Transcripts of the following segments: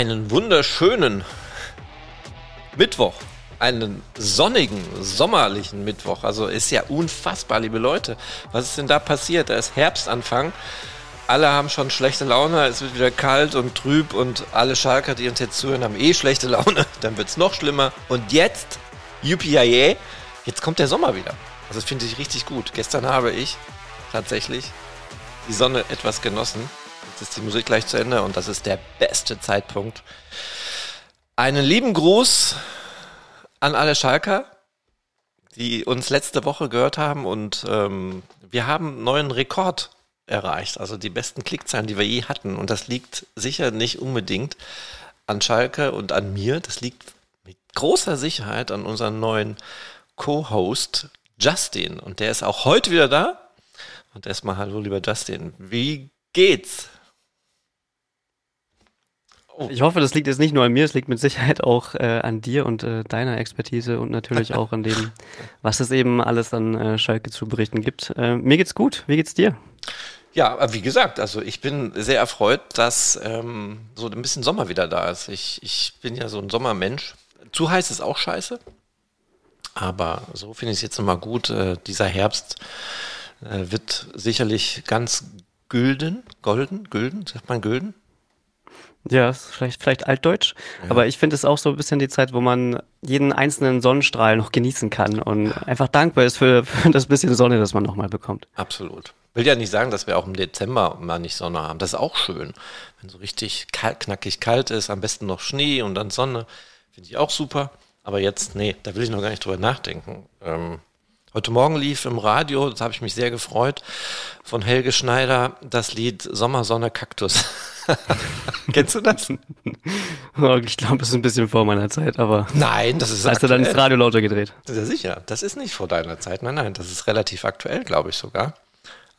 Einen wunderschönen Mittwoch. Einen sonnigen, sommerlichen Mittwoch. Also ist ja unfassbar, liebe Leute. Was ist denn da passiert? Da ist Herbstanfang. Alle haben schon schlechte Laune. Es wird wieder kalt und trüb und alle Schalker, die uns jetzt zuhören, haben eh schlechte Laune. Dann wird es noch schlimmer. Und jetzt, UPIA, jetzt kommt der Sommer wieder. Also finde ich richtig gut. Gestern habe ich tatsächlich die Sonne etwas genossen. Ist die Musik gleich zu Ende und das ist der beste Zeitpunkt. Einen lieben Gruß an alle Schalker, die uns letzte Woche gehört haben und ähm, wir haben einen neuen Rekord erreicht, also die besten Klickzahlen, die wir je hatten. Und das liegt sicher nicht unbedingt an Schalke und an mir. Das liegt mit großer Sicherheit an unseren neuen Co-Host Justin. Und der ist auch heute wieder da. Und erstmal hallo, lieber Justin. Wie geht's? Oh. Ich hoffe, das liegt jetzt nicht nur an mir, es liegt mit Sicherheit auch äh, an dir und äh, deiner Expertise und natürlich auch an dem, was es eben alles an äh, Schalke zu berichten gibt. Äh, mir geht's gut. Wie geht's dir? Ja, wie gesagt, also ich bin sehr erfreut, dass ähm, so ein bisschen Sommer wieder da ist. Ich, ich bin ja so ein Sommermensch. Zu heiß ist auch scheiße. Aber so finde ich es jetzt nochmal gut. Äh, dieser Herbst äh, wird sicherlich ganz gülden, golden, gülden, sagt man gülden? Ja, vielleicht, vielleicht altdeutsch. Ja. Aber ich finde es auch so ein bisschen die Zeit, wo man jeden einzelnen Sonnenstrahl noch genießen kann und einfach dankbar ist für, für das bisschen Sonne, das man nochmal bekommt. Absolut. Will ja nicht sagen, dass wir auch im Dezember mal nicht Sonne haben. Das ist auch schön. Wenn so richtig kalt, knackig kalt ist, am besten noch Schnee und dann Sonne. Finde ich auch super. Aber jetzt, nee, da will ich noch gar nicht drüber nachdenken. Ähm, Heute Morgen lief im Radio, das habe ich mich sehr gefreut, von Helge Schneider das Lied Sommersonne Kaktus. Kennst du das? Ich glaube, das ist ein bisschen vor meiner Zeit, aber. Nein, das ist. Hast du dann das Radio lauter gedreht? Ja, sicher. Das ist nicht vor deiner Zeit. Nein, nein, das ist relativ aktuell, glaube ich sogar.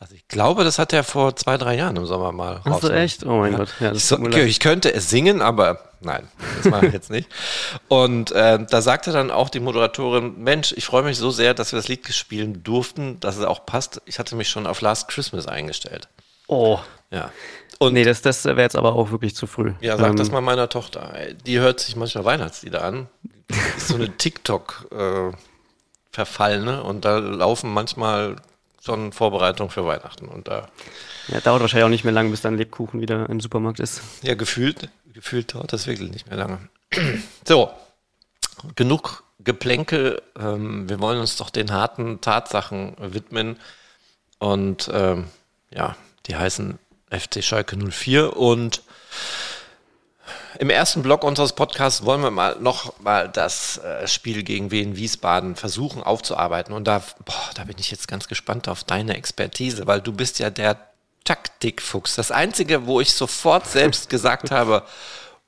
Also ich glaube, das hat er vor zwei, drei Jahren im Sommer mal raus. Hast du echt? Oh mein ja. Gott. Ja, ich, so, ich, könnte es singen, aber nein, das mache ich jetzt nicht. Und äh, da sagte dann auch die Moderatorin, Mensch, ich freue mich so sehr, dass wir das Lied spielen durften, dass es auch passt. Ich hatte mich schon auf Last Christmas eingestellt. Oh. Ja. Und nee, das, das wäre jetzt aber auch wirklich zu früh. Ja, sag ähm, das mal meiner Tochter. Die hört sich manchmal Weihnachtslieder an. Ist so eine TikTok- äh, Verfallene und da laufen manchmal schon Vorbereitung für Weihnachten. Und da ja, dauert wahrscheinlich auch nicht mehr lange, bis dann Lebkuchen wieder im Supermarkt ist. Ja, gefühlt, gefühlt dauert das wirklich nicht mehr lange. so, genug Geplänkel. Ähm, wir wollen uns doch den harten Tatsachen widmen. Und ähm, ja, die heißen FC Schalke 04 und im ersten Block unseres Podcasts wollen wir mal noch mal das äh, Spiel gegen Wien Wiesbaden versuchen aufzuarbeiten. Und da, boah, da bin ich jetzt ganz gespannt auf deine Expertise, weil du bist ja der Taktikfuchs. Das Einzige, wo ich sofort selbst gesagt habe,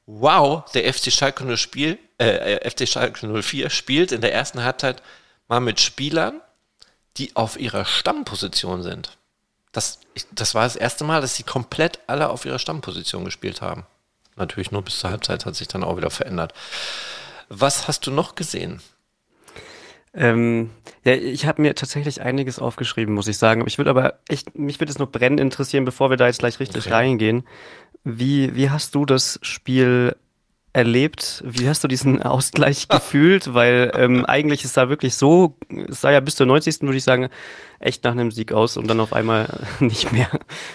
wow, der FC Schalke 0 Spiel, äh FC Schalke 04 spielt in der ersten Halbzeit mal mit Spielern, die auf ihrer Stammposition sind. Das, ich, das war das erste Mal, dass sie komplett alle auf ihrer Stammposition gespielt haben. Natürlich nur bis zur Halbzeit hat sich dann auch wieder verändert. Was hast du noch gesehen? Ähm, ja, ich habe mir tatsächlich einiges aufgeschrieben, muss ich sagen. Ich würde aber echt, mich würde es nur brennend interessieren, bevor wir da jetzt gleich richtig okay. reingehen. Wie, wie hast du das Spiel erlebt? Wie hast du diesen Ausgleich gefühlt? Weil ähm, eigentlich ist da wirklich so, es sah ja bis zur 90. würde ich sagen, echt nach einem Sieg aus und dann auf einmal nicht mehr.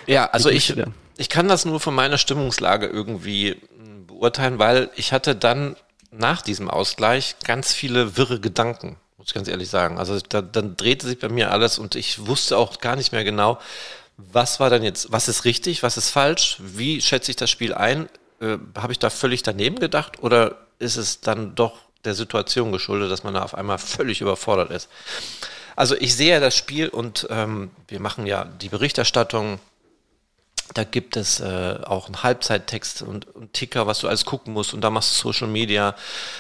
Ja, also ich, ich kann das nur von meiner Stimmungslage irgendwie hm, beurteilen, weil ich hatte dann nach diesem Ausgleich ganz viele wirre Gedanken, muss ich ganz ehrlich sagen. Also da, dann drehte sich bei mir alles und ich wusste auch gar nicht mehr genau, was war dann jetzt, was ist richtig, was ist falsch, wie schätze ich das Spiel ein? Äh, Habe ich da völlig daneben gedacht oder ist es dann doch der Situation geschuldet, dass man da auf einmal völlig überfordert ist? Also ich sehe das Spiel und ähm, wir machen ja die Berichterstattung. Da gibt es äh, auch einen Halbzeittext und, und Ticker, was du alles gucken musst und da machst du Social Media.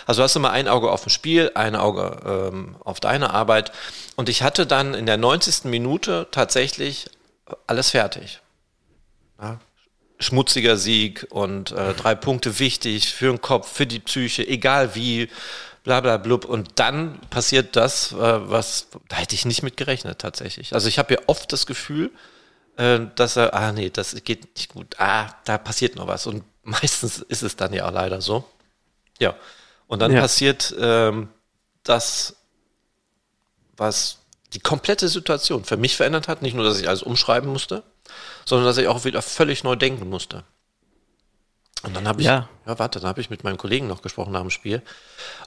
Also hast du mal ein Auge auf dem Spiel, ein Auge ähm, auf deine Arbeit. Und ich hatte dann in der 90. Minute tatsächlich alles fertig. Ja, schmutziger Sieg und äh, drei Punkte wichtig für den Kopf, für die Psyche, egal wie, bla bla blub. Und dann passiert das, äh, was, da hätte ich nicht mit gerechnet tatsächlich. Also ich habe ja oft das Gefühl, äh, dass er, ah nee, das geht nicht gut, ah, da passiert noch was. Und Meistens ist es dann ja auch leider so. Ja. Und dann ja. passiert ähm, das, was die komplette Situation für mich verändert hat. Nicht nur, dass ich alles umschreiben musste, sondern dass ich auch wieder völlig neu denken musste. Und dann habe ich, ja. ja, warte, dann habe ich mit meinem Kollegen noch gesprochen nach dem Spiel.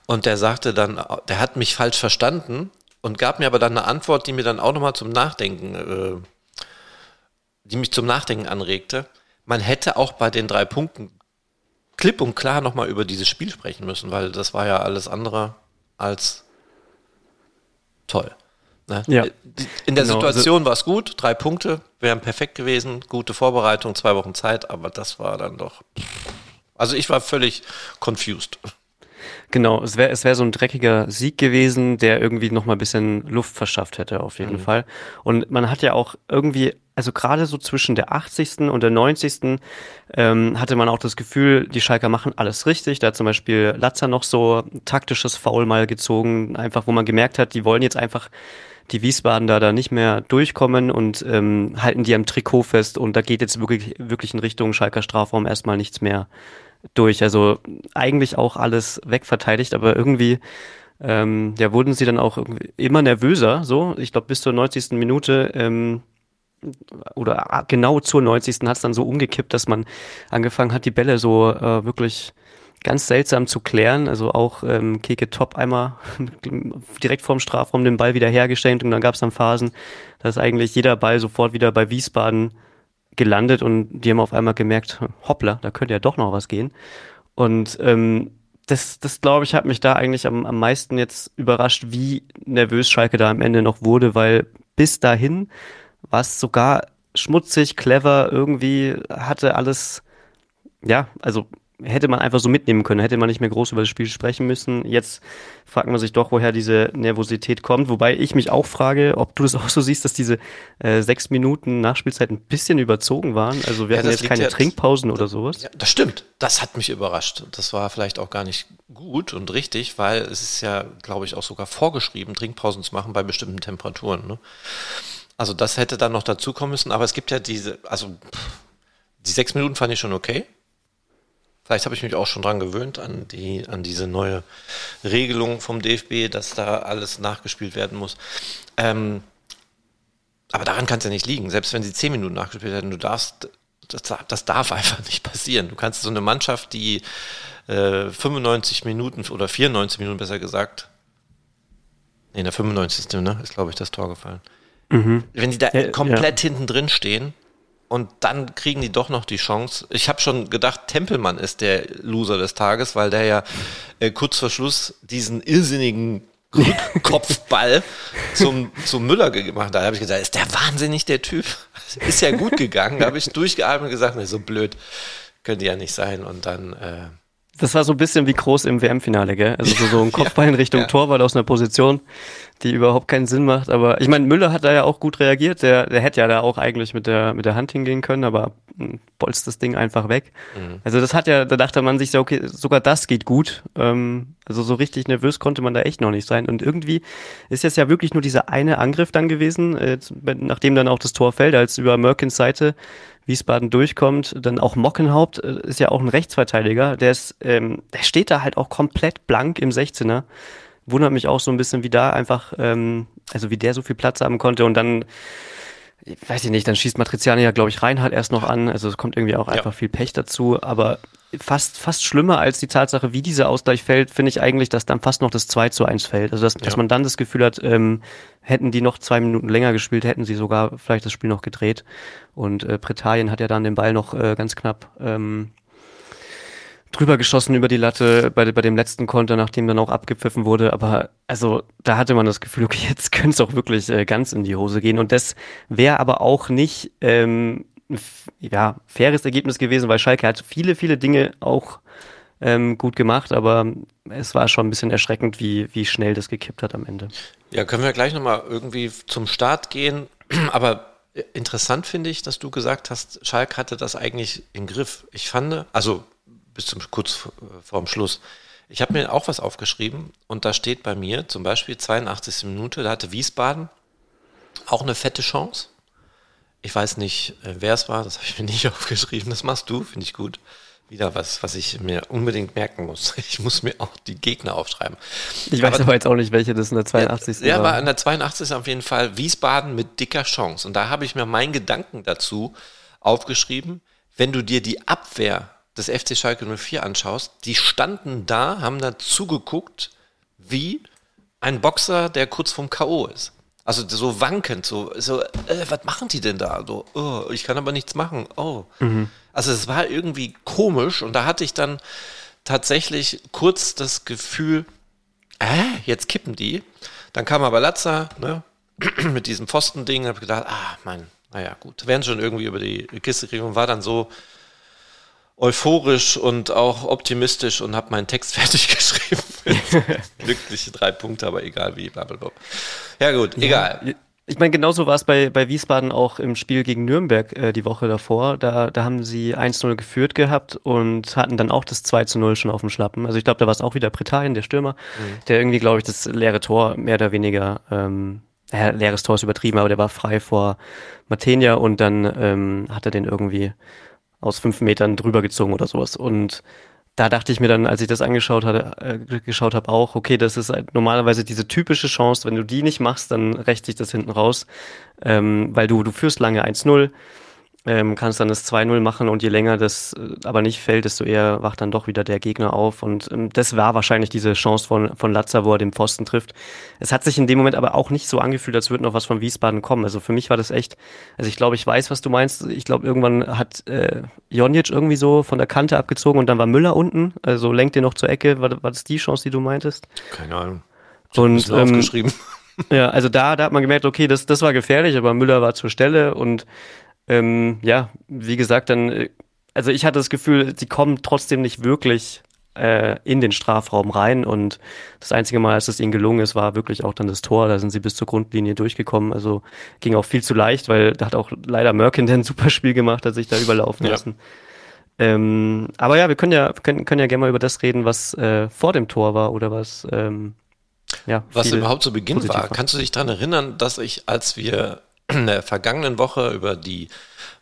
Und der sagte dann, der hat mich falsch verstanden und gab mir aber dann eine Antwort, die mir dann auch nochmal zum Nachdenken, äh, die mich zum Nachdenken anregte. Man hätte auch bei den drei Punkten klipp und klar nochmal über dieses Spiel sprechen müssen, weil das war ja alles andere als toll. Ne? Ja. In der genau. Situation also, war es gut, drei Punkte wären perfekt gewesen, gute Vorbereitung, zwei Wochen Zeit, aber das war dann doch. Also ich war völlig confused. Genau, es wäre es wär so ein dreckiger Sieg gewesen, der irgendwie nochmal ein bisschen Luft verschafft hätte, auf jeden mhm. Fall. Und man hat ja auch irgendwie, also gerade so zwischen der 80. und der 90. Ähm, hatte man auch das Gefühl, die Schalker machen alles richtig. Da hat zum Beispiel Latzer noch so taktisches Foul mal gezogen, einfach wo man gemerkt hat, die wollen jetzt einfach die Wiesbaden da, nicht mehr durchkommen und ähm, halten die am Trikot fest und da geht jetzt wirklich, wirklich in Richtung Schalker Strafraum erstmal nichts mehr durch. Also eigentlich auch alles wegverteidigt, aber irgendwie ähm, ja, wurden sie dann auch immer nervöser, so. Ich glaube, bis zur 90. Minute ähm, oder genau zur 90. hat es dann so umgekippt, dass man angefangen hat, die Bälle so äh, wirklich ganz seltsam zu klären. Also auch ähm, Keke Top einmal direkt vorm Strafraum den Ball wieder hergestellt und dann gab es dann Phasen, dass eigentlich jeder Ball sofort wieder bei Wiesbaden gelandet und die haben auf einmal gemerkt, hoppla, da könnte ja doch noch was gehen. Und ähm, das, das glaube ich, hat mich da eigentlich am, am meisten jetzt überrascht, wie nervös Schalke da am Ende noch wurde, weil bis dahin war es sogar schmutzig, clever, irgendwie hatte alles, ja, also hätte man einfach so mitnehmen können, hätte man nicht mehr groß über das Spiel sprechen müssen. Jetzt fragt man sich doch, woher diese Nervosität kommt. Wobei ich mich auch frage, ob du das auch so siehst, dass diese äh, sechs Minuten Nachspielzeit ein bisschen überzogen waren. Also wir ja, hatten jetzt keine ja, Trinkpausen oder sowas. Ja, das stimmt. Das hat mich überrascht. Das war vielleicht auch gar nicht gut und richtig, weil es ist ja, glaube ich, auch sogar vorgeschrieben, Trinkpausen zu machen bei bestimmten Temperaturen. Ne? Also das hätte dann noch dazu kommen müssen. Aber es gibt ja diese, also die sechs Minuten fand ich schon okay. Vielleicht habe ich mich auch schon dran gewöhnt, an, die, an diese neue Regelung vom DFB, dass da alles nachgespielt werden muss. Ähm, aber daran kann es ja nicht liegen. Selbst wenn sie zehn Minuten nachgespielt hätten, du darfst, das, das darf einfach nicht passieren. Du kannst so eine Mannschaft, die äh, 95 Minuten oder 94 Minuten besser gesagt, nee, in der 95. Ne, ist, glaube ich, das Tor gefallen. Mhm. Wenn die da ja, komplett ja. hinten drin stehen, und dann kriegen die doch noch die Chance. Ich habe schon gedacht, Tempelmann ist der Loser des Tages, weil der ja äh, kurz vor Schluss diesen irrsinnigen Kopfball zum, zum Müller gemacht hat. Da habe ich gesagt, ist der wahnsinnig der Typ. Ist ja gut gegangen. Da habe ich durchgeatmet und gesagt, nee, so blöd könnte ja nicht sein. Und dann äh, das war so ein bisschen wie groß im WM-Finale, gell? Also so, so ein Kopfball in Richtung ja. Torwart aus einer Position, die überhaupt keinen Sinn macht. Aber ich meine, Müller hat da ja auch gut reagiert. Der, der hätte ja da auch eigentlich mit der, mit der Hand hingehen können, aber hm, bolzt das Ding einfach weg. Mhm. Also das hat ja, da dachte man sich so, okay, sogar das geht gut. Ähm, also so richtig nervös konnte man da echt noch nicht sein. Und irgendwie ist jetzt ja wirklich nur dieser eine Angriff dann gewesen, äh, nachdem dann auch das Tor fällt, als über Merkins Seite Wiesbaden durchkommt. Dann auch Mockenhaupt äh, ist ja auch ein Rechtsverteidiger. Der ist, ähm, der steht da halt auch komplett blank im 16er. Wundert mich auch so ein bisschen, wie da einfach, ähm, also wie der so viel Platz haben konnte und dann weiß ich nicht, dann schießt Matriziani ja, glaube ich, Reinhardt erst noch an. Also es kommt irgendwie auch einfach ja. viel Pech dazu. Aber fast, fast schlimmer als die Tatsache, wie dieser Ausgleich fällt, finde ich eigentlich, dass dann fast noch das 2 zu 1 fällt. Also dass, ja. dass man dann das Gefühl hat, ähm, hätten die noch zwei Minuten länger gespielt, hätten sie sogar vielleicht das Spiel noch gedreht. Und äh, Britannien hat ja dann den Ball noch äh, ganz knapp ähm, drüber geschossen über die Latte bei, bei dem letzten Konter, nachdem dann auch abgepfiffen wurde. Aber also da hatte man das Gefühl, okay, jetzt könnte es auch wirklich äh, ganz in die Hose gehen. Und das wäre aber auch nicht ähm, ja, faires Ergebnis gewesen, weil Schalke hat viele, viele Dinge auch ähm, gut gemacht, aber es war schon ein bisschen erschreckend, wie, wie schnell das gekippt hat am Ende. Ja, können wir gleich nochmal irgendwie zum Start gehen. Aber interessant finde ich, dass du gesagt hast, Schalke hatte das eigentlich im Griff. Ich fand, also bis zum kurz vorm Schluss. Ich habe mir auch was aufgeschrieben und da steht bei mir zum Beispiel 82. Minute, da hatte Wiesbaden auch eine fette Chance. Ich weiß nicht, äh, wer es war, das habe ich mir nicht aufgeschrieben, das machst du, finde ich gut. wieder was, was ich mir unbedingt merken muss. Ich muss mir auch die Gegner aufschreiben. Ich weiß aber, aber jetzt auch nicht, welche das in der 82. Ja, ja war in der 82. auf jeden Fall Wiesbaden mit dicker Chance. Und da habe ich mir meinen Gedanken dazu aufgeschrieben. Wenn du dir die Abwehr des FC Schalke 04 anschaust, die standen da, haben da zugeguckt, wie ein Boxer, der kurz vorm K.O. ist. Also so wankend, so, so äh, was machen die denn da? So, oh, ich kann aber nichts machen. Oh. Mhm. Also es war irgendwie komisch und da hatte ich dann tatsächlich kurz das Gefühl, äh, jetzt kippen die. Dann kam aber Latza, ne, mit diesem Pfostending, habe gedacht, ah, mein, naja, gut, werden schon irgendwie über die Kiste kriegen und war dann so euphorisch und auch optimistisch und habe meinen Text fertig geschrieben. Glückliche drei Punkte, aber egal wie, blablabla. Ja gut, ja, egal. Ich meine, genauso war es bei, bei Wiesbaden auch im Spiel gegen Nürnberg äh, die Woche davor. Da, da haben sie 1-0 geführt gehabt und hatten dann auch das 2-0 schon auf dem Schlappen. Also ich glaube, da war es auch wieder Pretain, der Stürmer, mhm. der irgendwie, glaube ich, das leere Tor mehr oder weniger, ähm, ja, leeres Tor ist übertrieben, aber der war frei vor Matenia und dann ähm, hat er den irgendwie aus fünf Metern drüber gezogen oder sowas. Und da dachte ich mir dann, als ich das angeschaut hatte, äh, geschaut habe, auch, okay, das ist halt normalerweise diese typische Chance, wenn du die nicht machst, dann rächt sich das hinten raus, ähm, weil du, du führst lange 1-0, ähm, kannst dann das 2-0 machen und je länger das äh, aber nicht fällt, desto eher wacht dann doch wieder der Gegner auf. Und ähm, das war wahrscheinlich diese Chance von, von Latza, wo er den Pfosten trifft. Es hat sich in dem Moment aber auch nicht so angefühlt, als würde noch was von Wiesbaden kommen. Also für mich war das echt, also ich glaube, ich weiß, was du meinst. Ich glaube, irgendwann hat äh, Jonic irgendwie so von der Kante abgezogen und dann war Müller unten. Also lenkt den noch zur Ecke. War, war das die Chance, die du meintest? Keine Ahnung. Ich und ähm, aufgeschrieben. Ja, also da, da hat man gemerkt, okay, das, das war gefährlich, aber Müller war zur Stelle und ähm, ja, wie gesagt, dann, äh, also ich hatte das Gefühl, sie kommen trotzdem nicht wirklich äh, in den Strafraum rein und das einzige Mal, als es ihnen gelungen ist, war wirklich auch dann das Tor. Da sind sie bis zur Grundlinie durchgekommen. Also ging auch viel zu leicht, weil da hat auch leider Merkin ein super Spiel gemacht, hat sich da überlaufen ja. lassen. Ähm, aber ja, wir können ja, können, können ja gerne mal über das reden, was äh, vor dem Tor war oder was, ähm, ja. Was überhaupt zu Beginn war. war. Kannst du dich daran erinnern, dass ich, als wir in der vergangenen Woche über die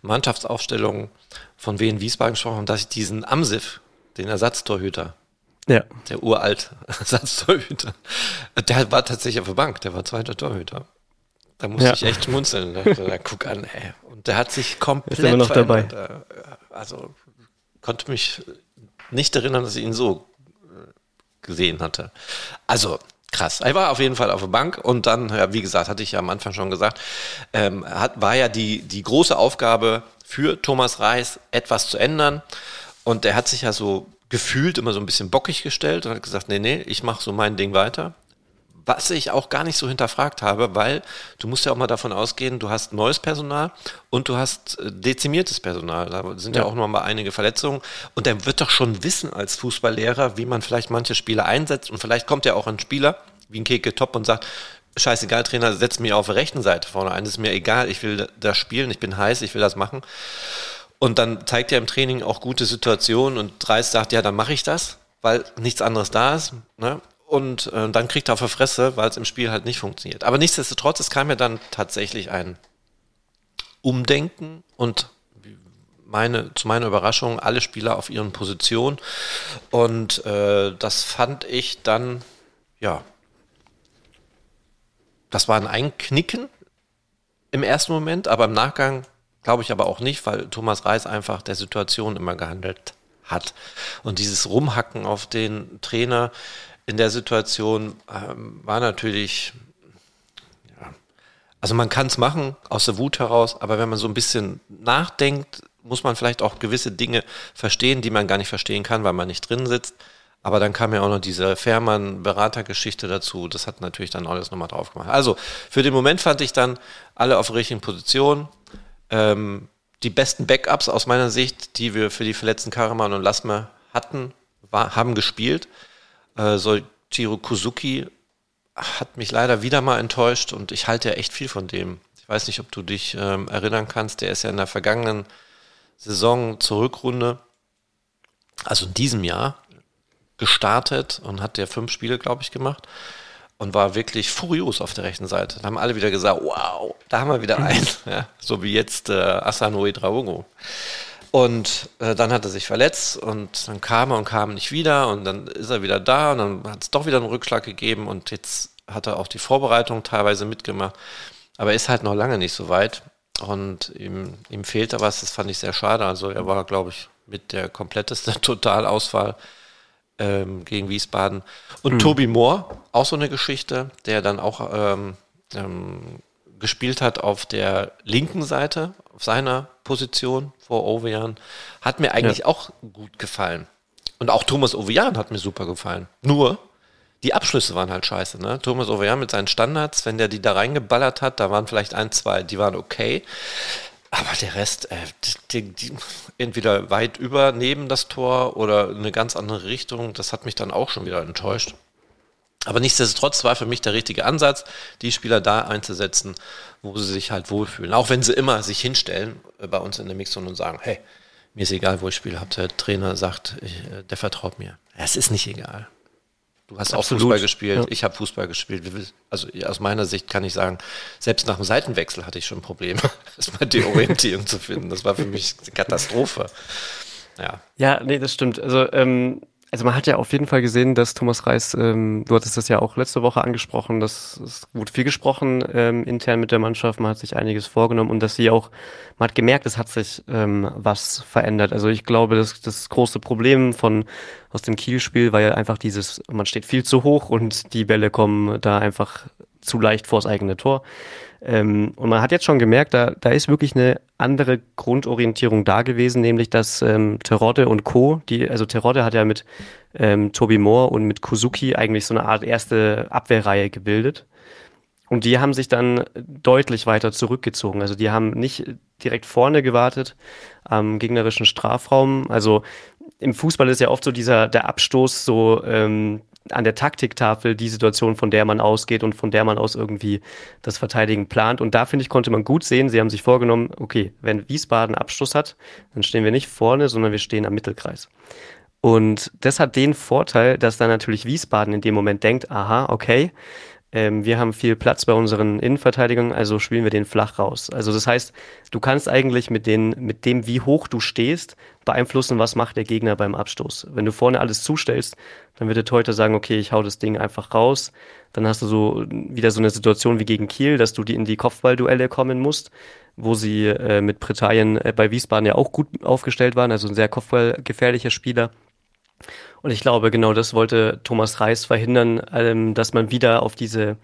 Mannschaftsaufstellung von Wien Wiesbaden gesprochen haben, dass ich diesen Amsif, den Ersatztorhüter, ja. der uralt Ersatztorhüter, der war tatsächlich auf der Bank, der war zweiter Torhüter. Da musste ja. ich echt schmunzeln. Da, da, guck an, ey. Und der hat sich komplett Ist immer noch dabei. Also konnte mich nicht erinnern, dass ich ihn so äh, gesehen hatte. Also krass. Er war auf jeden Fall auf der Bank und dann, ja, wie gesagt, hatte ich ja am Anfang schon gesagt, ähm, hat, war ja die, die große Aufgabe für Thomas Reis, etwas zu ändern. Und er hat sich ja so gefühlt immer so ein bisschen bockig gestellt und hat gesagt, nee, nee, ich mache so mein Ding weiter was ich auch gar nicht so hinterfragt habe, weil du musst ja auch mal davon ausgehen, du hast neues Personal und du hast äh, dezimiertes Personal. Da sind ja, ja auch noch mal einige Verletzungen. Und der wird doch schon wissen als Fußballlehrer, wie man vielleicht manche Spieler einsetzt. Und vielleicht kommt ja auch ein Spieler wie ein Keke Top und sagt, scheißegal, Trainer, setz mich auf der rechten Seite vorne ein. Das ist mir egal, ich will das spielen, ich bin heiß, ich will das machen. Und dann zeigt er im Training auch gute Situationen und Dreis sagt, ja, dann mache ich das, weil nichts anderes da ist. Ne? Und äh, dann kriegt er auf der Fresse, weil es im Spiel halt nicht funktioniert. Aber nichtsdestotrotz, es kam ja dann tatsächlich ein Umdenken und meine, zu meiner Überraschung alle Spieler auf ihren Positionen. Und äh, das fand ich dann, ja, das war ein Einknicken im ersten Moment, aber im Nachgang glaube ich aber auch nicht, weil Thomas Reis einfach der Situation immer gehandelt hat. Und dieses Rumhacken auf den Trainer, in der Situation ähm, war natürlich, ja, also man kann es machen aus der Wut heraus, aber wenn man so ein bisschen nachdenkt, muss man vielleicht auch gewisse Dinge verstehen, die man gar nicht verstehen kann, weil man nicht drin sitzt. Aber dann kam ja auch noch diese Fährmann-Beratergeschichte dazu. Das hat natürlich dann alles nochmal drauf gemacht. Also für den Moment fand ich dann alle auf richtigen Position. Ähm, die besten Backups aus meiner Sicht, die wir für die verletzten Karaman und Lasme hatten, war, haben gespielt. Äh, Soichiro Kuzuki hat mich leider wieder mal enttäuscht und ich halte ja echt viel von dem. Ich weiß nicht, ob du dich ähm, erinnern kannst, der ist ja in der vergangenen Saison zur Rückrunde, also in diesem Jahr, gestartet und hat ja fünf Spiele, glaube ich, gemacht und war wirklich furios auf der rechten Seite. Da haben alle wieder gesagt, wow, da haben wir wieder einen, ja, so wie jetzt äh, Asano Draogo. Und äh, dann hat er sich verletzt und dann kam er und kam nicht wieder und dann ist er wieder da und dann hat es doch wieder einen Rückschlag gegeben und jetzt hat er auch die Vorbereitung teilweise mitgemacht. Aber er ist halt noch lange nicht so weit und ihm, ihm fehlt da was, das fand ich sehr schade. Also er war, glaube ich, mit der kompletteste Totalausfall ähm, gegen Wiesbaden. Und mhm. Toby Moore, auch so eine Geschichte, der dann auch ähm, ähm, gespielt hat auf der linken Seite, auf seiner Position vor Ovejan, hat mir eigentlich ja. auch gut gefallen. Und auch Thomas Ovejan hat mir super gefallen. Nur, die Abschlüsse waren halt scheiße, ne? Thomas Ovejan mit seinen Standards, wenn der die da reingeballert hat, da waren vielleicht ein, zwei, die waren okay. Aber der Rest, äh, die, die, entweder weit über neben das Tor oder eine ganz andere Richtung, das hat mich dann auch schon wieder enttäuscht. Aber nichtsdestotrotz war für mich der richtige Ansatz, die Spieler da einzusetzen, wo sie sich halt wohlfühlen. Auch wenn sie immer sich hinstellen äh, bei uns in der Mixzone und sagen, hey, mir ist egal, wo ich spiele. Der Trainer sagt, ich, äh, der vertraut mir. Es ist nicht egal. Du hast Absolut. auch Fußball gespielt, ja. ich habe Fußball gespielt. Also aus meiner Sicht kann ich sagen, selbst nach dem Seitenwechsel hatte ich schon Probleme, erstmal die Orientierung zu finden. Das war für mich eine Katastrophe. Ja. Ja, nee, das stimmt. Also ähm, also man hat ja auf jeden Fall gesehen, dass Thomas Reis, ähm, du hattest das ja auch letzte Woche angesprochen, dass es wurde viel gesprochen ähm, intern mit der Mannschaft, man hat sich einiges vorgenommen und dass sie auch, man hat gemerkt, es hat sich ähm, was verändert. Also ich glaube, das, das große Problem von aus dem Kiel-Spiel war ja einfach dieses, man steht viel zu hoch und die Bälle kommen da einfach zu leicht vors eigene Tor. Ähm, und man hat jetzt schon gemerkt, da, da ist wirklich eine andere Grundorientierung da gewesen, nämlich dass ähm, Terodde und Co., die, also Terodde hat ja mit ähm, Toby Moore und mit Kuzuki eigentlich so eine Art erste Abwehrreihe gebildet. Und die haben sich dann deutlich weiter zurückgezogen. Also die haben nicht direkt vorne gewartet am gegnerischen Strafraum. Also im Fußball ist ja oft so dieser der Abstoß so ähm, an der Taktiktafel die Situation, von der man ausgeht und von der man aus irgendwie das Verteidigen plant. Und da finde ich, konnte man gut sehen, sie haben sich vorgenommen, okay, wenn Wiesbaden Abschluss hat, dann stehen wir nicht vorne, sondern wir stehen am Mittelkreis. Und das hat den Vorteil, dass dann natürlich Wiesbaden in dem Moment denkt, aha, okay, ähm, wir haben viel Platz bei unseren Innenverteidigungen, also spielen wir den flach raus. Also das heißt, du kannst eigentlich mit, den, mit dem, wie hoch du stehst, beeinflussen, was macht der Gegner beim Abstoß. Wenn du vorne alles zustellst, dann wird der Torhüter sagen, okay, ich hau das Ding einfach raus. Dann hast du so wieder so eine Situation wie gegen Kiel, dass du die in die Kopfballduelle kommen musst, wo sie äh, mit Britannien äh, bei Wiesbaden ja auch gut aufgestellt waren, also ein sehr kopfballgefährlicher Spieler. Und ich glaube, genau das wollte Thomas Reis verhindern, ähm, dass man wieder auf diese,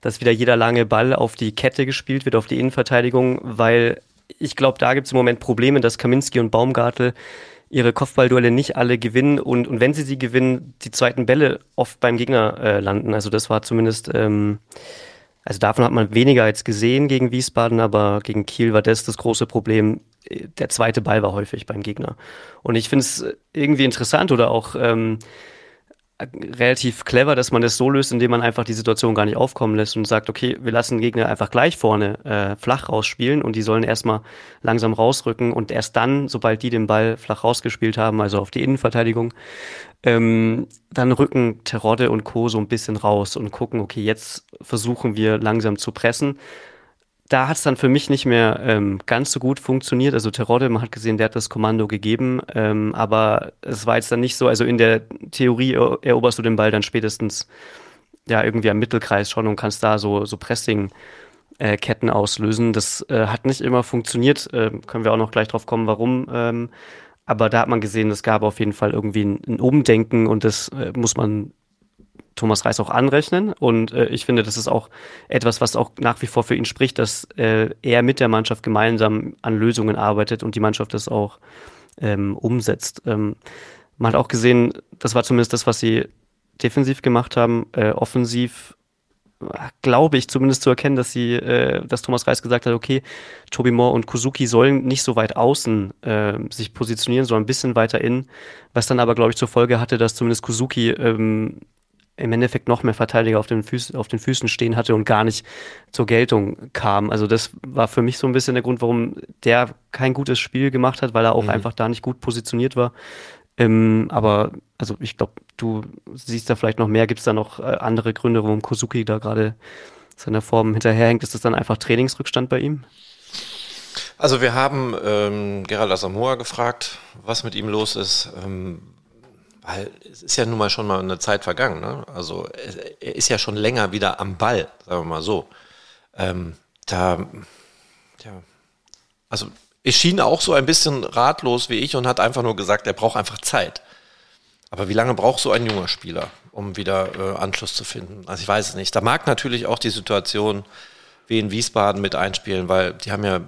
dass wieder jeder lange Ball auf die Kette gespielt wird, auf die Innenverteidigung, weil ich glaube, da gibt es im Moment Probleme, dass Kaminski und Baumgartel ihre Kopfballduelle nicht alle gewinnen und, und wenn sie sie gewinnen, die zweiten Bälle oft beim Gegner äh, landen. Also das war zumindest, ähm, also davon hat man weniger als gesehen gegen Wiesbaden, aber gegen Kiel war das das große Problem der zweite Ball war häufig beim Gegner. Und ich finde es irgendwie interessant oder auch ähm, relativ clever, dass man das so löst, indem man einfach die Situation gar nicht aufkommen lässt und sagt, okay, wir lassen Gegner einfach gleich vorne äh, flach rausspielen und die sollen erstmal langsam rausrücken und erst dann, sobald die den Ball flach rausgespielt haben, also auf die Innenverteidigung, ähm, dann rücken Terodde und Co. so ein bisschen raus und gucken, okay, jetzt versuchen wir langsam zu pressen da hat es dann für mich nicht mehr ähm, ganz so gut funktioniert. Also Terodde, man hat gesehen, der hat das Kommando gegeben, ähm, aber es war jetzt dann nicht so, also in der Theorie eroberst du den Ball dann spätestens ja irgendwie am Mittelkreis schon und kannst da so, so Pressing-Ketten äh, auslösen. Das äh, hat nicht immer funktioniert, äh, können wir auch noch gleich drauf kommen, warum. Ähm, aber da hat man gesehen, es gab auf jeden Fall irgendwie ein, ein Umdenken und das äh, muss man Thomas Reis auch anrechnen. Und äh, ich finde, das ist auch etwas, was auch nach wie vor für ihn spricht, dass äh, er mit der Mannschaft gemeinsam an Lösungen arbeitet und die Mannschaft das auch ähm, umsetzt. Ähm, man hat auch gesehen, das war zumindest das, was sie defensiv gemacht haben. Äh, offensiv glaube ich zumindest zu erkennen, dass sie, äh, dass Thomas Reis gesagt hat, okay, Toby Moore und Kuzuki sollen nicht so weit außen äh, sich positionieren, sondern ein bisschen weiter innen, was dann aber, glaube ich, zur Folge hatte, dass zumindest Kuzuki ähm, im Endeffekt noch mehr Verteidiger auf den, Füßen, auf den Füßen stehen hatte und gar nicht zur Geltung kam. Also das war für mich so ein bisschen der Grund, warum der kein gutes Spiel gemacht hat, weil er auch mhm. einfach da nicht gut positioniert war. Ähm, aber also ich glaube, du siehst da vielleicht noch mehr. Gibt es da noch äh, andere Gründe, warum Kosuki da gerade seiner Form hinterherhängt? Ist das dann einfach Trainingsrückstand bei ihm? Also wir haben ähm, Gerald Asamoah gefragt, was mit ihm los ist. Ähm, weil es ist ja nun mal schon mal eine Zeit vergangen. Ne? Also er ist ja schon länger wieder am Ball, sagen wir mal so. Ähm, da, ja, also er schien auch so ein bisschen ratlos wie ich und hat einfach nur gesagt, er braucht einfach Zeit. Aber wie lange braucht so ein junger Spieler, um wieder äh, Anschluss zu finden? Also ich weiß es nicht. Da mag natürlich auch die Situation wie in Wiesbaden mit einspielen, weil die haben ja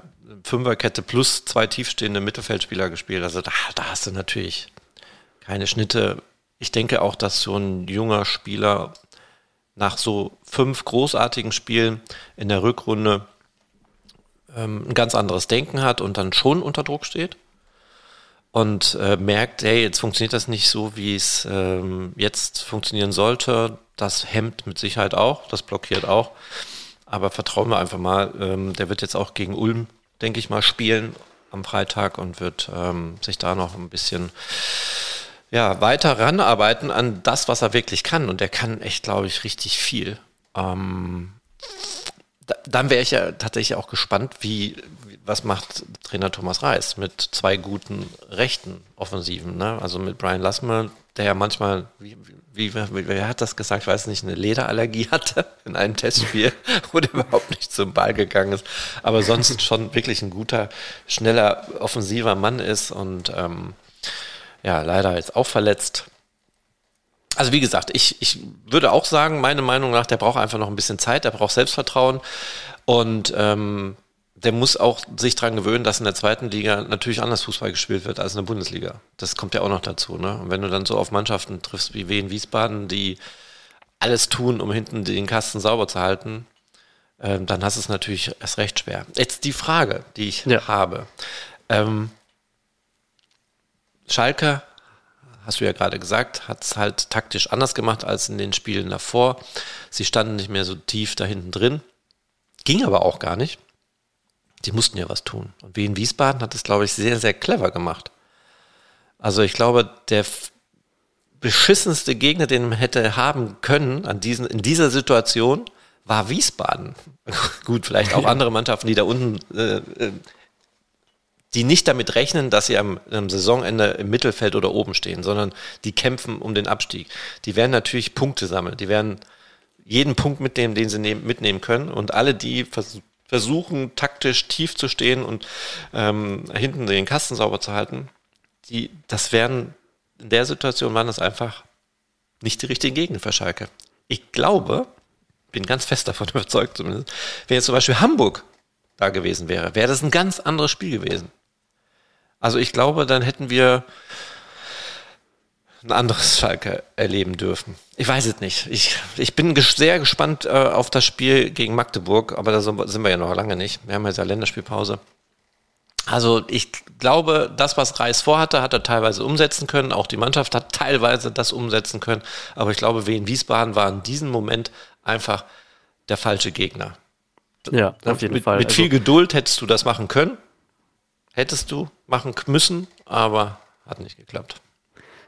Fünferkette plus zwei tiefstehende Mittelfeldspieler gespielt. Also da, da hast du natürlich keine Schnitte. Ich denke auch, dass so ein junger Spieler nach so fünf großartigen Spielen in der Rückrunde ähm, ein ganz anderes Denken hat und dann schon unter Druck steht und äh, merkt, hey, jetzt funktioniert das nicht so, wie es ähm, jetzt funktionieren sollte. Das hemmt mit Sicherheit auch, das blockiert auch. Aber vertrauen wir einfach mal, ähm, der wird jetzt auch gegen Ulm, denke ich mal, spielen am Freitag und wird ähm, sich da noch ein bisschen ja, weiter ranarbeiten an das, was er wirklich kann. Und der kann echt, glaube ich, richtig viel. Ähm, da, dann wäre ich ja tatsächlich auch gespannt, wie, was macht Trainer Thomas Reis mit zwei guten rechten Offensiven. Ne? Also mit Brian Lassmer, der ja manchmal, wie, wie, wie, wer hat das gesagt, ich weiß nicht, eine Lederallergie hatte in einem Testspiel, wo der überhaupt nicht zum Ball gegangen ist, aber sonst schon wirklich ein guter, schneller, offensiver Mann ist und ähm, ja, leider jetzt auch verletzt. Also wie gesagt, ich, ich würde auch sagen, meine Meinung nach, der braucht einfach noch ein bisschen Zeit, der braucht Selbstvertrauen und ähm, der muss auch sich daran gewöhnen, dass in der zweiten Liga natürlich anders Fußball gespielt wird als in der Bundesliga. Das kommt ja auch noch dazu. Ne? Und wenn du dann so auf Mannschaften triffst wie Wien Wiesbaden, die alles tun, um hinten den Kasten sauber zu halten, ähm, dann hast du es natürlich erst recht schwer. Jetzt die Frage, die ich ja. habe. Ähm, Schalke, hast du ja gerade gesagt, hat es halt taktisch anders gemacht als in den Spielen davor. Sie standen nicht mehr so tief da hinten drin. Ging aber auch gar nicht. Die mussten ja was tun. Und wie in Wiesbaden hat es, glaube ich, sehr, sehr clever gemacht. Also ich glaube, der beschissenste Gegner, den man hätte haben können an diesen, in dieser Situation, war Wiesbaden. Gut, vielleicht auch andere Mannschaften, die da unten äh, äh die nicht damit rechnen, dass sie am, am, Saisonende im Mittelfeld oder oben stehen, sondern die kämpfen um den Abstieg. Die werden natürlich Punkte sammeln. Die werden jeden Punkt mitnehmen, den sie nehmen, mitnehmen können. Und alle, die vers versuchen, taktisch tief zu stehen und ähm, hinten den Kasten sauber zu halten, die, das werden, in der Situation waren das einfach nicht die richtigen Gegner für Schalke. Ich glaube, bin ganz fest davon überzeugt zumindest, wenn jetzt zum Beispiel Hamburg da gewesen wäre, wäre das ein ganz anderes Spiel gewesen. Also ich glaube, dann hätten wir ein anderes Schalke erleben dürfen. Ich weiß es nicht. Ich, ich bin ges sehr gespannt äh, auf das Spiel gegen Magdeburg, aber da sind wir ja noch lange nicht. Wir haben jetzt ja Länderspielpause. Also ich glaube, das, was Reis vorhatte, hat er teilweise umsetzen können. Auch die Mannschaft hat teilweise das umsetzen können. Aber ich glaube, Wien Wiesbaden war in diesem Moment einfach der falsche Gegner. Ja, auf jeden mit, Fall. Mit also, viel Geduld hättest du das machen können hättest du machen müssen, aber hat nicht geklappt.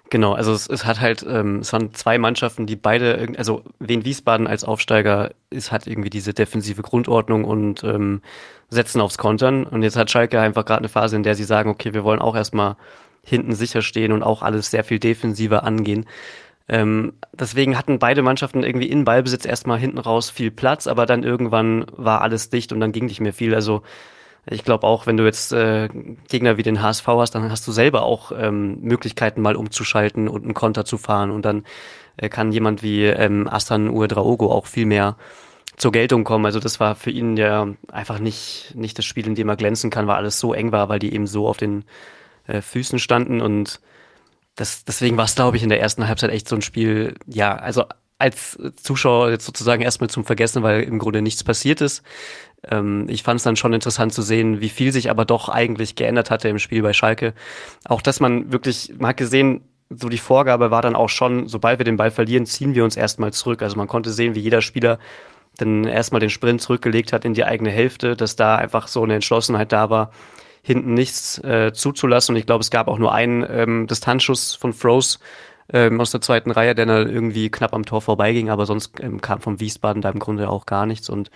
Genau, also es, es hat halt, ähm, es waren zwei Mannschaften, die beide, also Wien Wiesbaden als Aufsteiger ist, hat irgendwie diese defensive Grundordnung und ähm, setzen aufs Kontern. Und jetzt hat Schalke einfach gerade eine Phase, in der sie sagen, okay, wir wollen auch erstmal hinten sicher stehen und auch alles sehr viel defensiver angehen. Ähm, deswegen hatten beide Mannschaften irgendwie in Ballbesitz erstmal hinten raus viel Platz, aber dann irgendwann war alles dicht und dann ging nicht mehr viel. Also ich glaube auch, wenn du jetzt äh, Gegner wie den HSV hast, dann hast du selber auch ähm, Möglichkeiten mal umzuschalten und einen Konter zu fahren und dann äh, kann jemand wie ähm, Astan Uedraogo auch viel mehr zur Geltung kommen. Also das war für ihn ja einfach nicht, nicht das Spiel, in dem er glänzen kann, weil alles so eng war, weil die eben so auf den äh, Füßen standen und das, deswegen war es, glaube ich, in der ersten Halbzeit echt so ein Spiel, ja, also als Zuschauer jetzt sozusagen erstmal zum Vergessen, weil im Grunde nichts passiert ist. Ähm, ich fand es dann schon interessant zu sehen, wie viel sich aber doch eigentlich geändert hatte im Spiel bei Schalke. Auch dass man wirklich, man hat gesehen, so die Vorgabe war dann auch schon, sobald wir den Ball verlieren, ziehen wir uns erstmal zurück. Also man konnte sehen, wie jeder Spieler dann erstmal den Sprint zurückgelegt hat in die eigene Hälfte, dass da einfach so eine Entschlossenheit da war, hinten nichts äh, zuzulassen. Und ich glaube, es gab auch nur einen ähm, Distanzschuss von Froze ähm, aus der zweiten Reihe, der dann irgendwie knapp am Tor vorbeiging, aber sonst ähm, kam vom Wiesbaden da im Grunde auch gar nichts. Und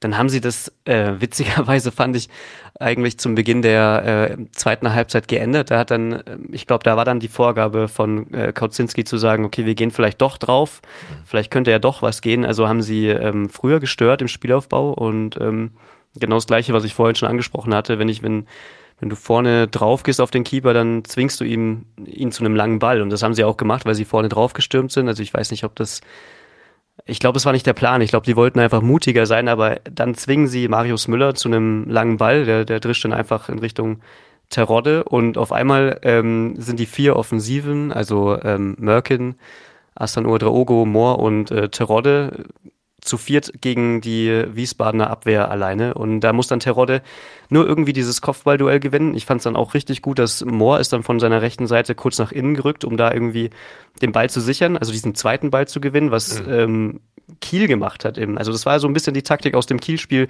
dann haben sie das äh, witzigerweise fand ich eigentlich zum Beginn der äh, zweiten Halbzeit geändert. Da hat dann, äh, ich glaube, da war dann die Vorgabe von äh, Kautzinski zu sagen, okay, wir gehen vielleicht doch drauf, vielleicht könnte ja doch was gehen. Also haben sie ähm, früher gestört im Spielaufbau und ähm, genau das Gleiche, was ich vorhin schon angesprochen hatte, wenn ich, wenn wenn du vorne drauf gehst auf den Keeper, dann zwingst du ihm, ihn zu einem langen Ball. Und das haben sie auch gemacht, weil sie vorne drauf gestürmt sind. Also ich weiß nicht, ob das ich glaube, es war nicht der Plan. Ich glaube, die wollten einfach mutiger sein, aber dann zwingen sie Marius Müller zu einem langen Ball. Der, der drischt dann einfach in Richtung Terodde und auf einmal ähm, sind die vier Offensiven, also ähm, Merkin, Astan Uadraogo, Moore und äh, Terodde zu viert gegen die Wiesbadener Abwehr alleine. Und da muss dann Terodde nur irgendwie dieses Kopfballduell gewinnen. Ich fand es dann auch richtig gut, dass Moore ist dann von seiner rechten Seite kurz nach innen gerückt, um da irgendwie den Ball zu sichern, also diesen zweiten Ball zu gewinnen, was mhm. ähm, Kiel gemacht hat. Eben. Also das war so ein bisschen die Taktik aus dem Kiel-Spiel,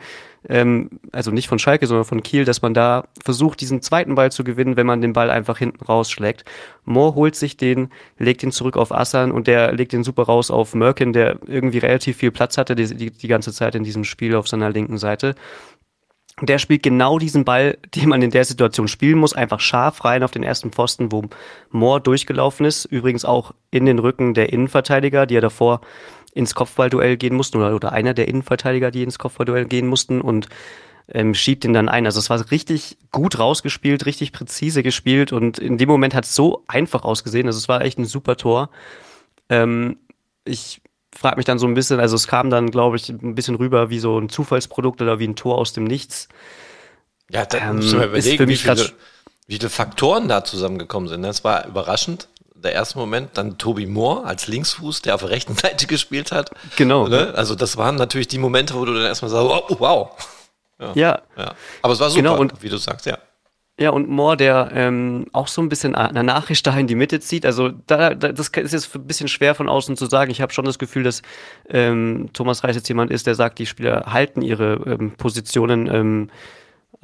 ähm, also nicht von Schalke, sondern von Kiel, dass man da versucht, diesen zweiten Ball zu gewinnen, wenn man den Ball einfach hinten rausschlägt. Moore holt sich den, legt ihn zurück auf Assan und der legt den super raus auf Merkin, der irgendwie relativ viel Platz hatte die, die, die ganze Zeit in diesem Spiel auf seiner linken Seite. Der spielt genau diesen Ball, den man in der Situation spielen muss, einfach scharf rein auf den ersten Pfosten, wo Moore durchgelaufen ist. Übrigens auch in den Rücken der Innenverteidiger, die ja davor ins Kopfballduell gehen mussten oder, oder einer der Innenverteidiger, die ins Kopfballduell gehen mussten und ähm, schiebt ihn dann ein. Also es war richtig gut rausgespielt, richtig präzise gespielt und in dem Moment hat es so einfach ausgesehen. Also es war echt ein super Tor. Ähm, ich frage mich dann so ein bisschen, also es kam dann, glaube ich, ein bisschen rüber wie so ein Zufallsprodukt oder wie ein Tor aus dem Nichts. Ja, da ähm, müssen wir überlegen, wie viele, wie viele Faktoren da zusammengekommen sind. Das war überraschend der erste Moment, dann Toby Moore als Linksfuß, der auf der rechten Seite gespielt hat. Genau. Ne? Also das waren natürlich die Momente, wo du dann erstmal sagst, oh, wow. Ja. ja. ja. Aber es war super, genau, und, wie du sagst, ja. Ja, und Moore, der ähm, auch so ein bisschen eine Nachricht da in die Mitte zieht. Also da, da, das ist jetzt ein bisschen schwer von außen zu sagen. Ich habe schon das Gefühl, dass ähm, Thomas Reis jetzt jemand ist, der sagt, die Spieler halten ihre ähm, Positionen.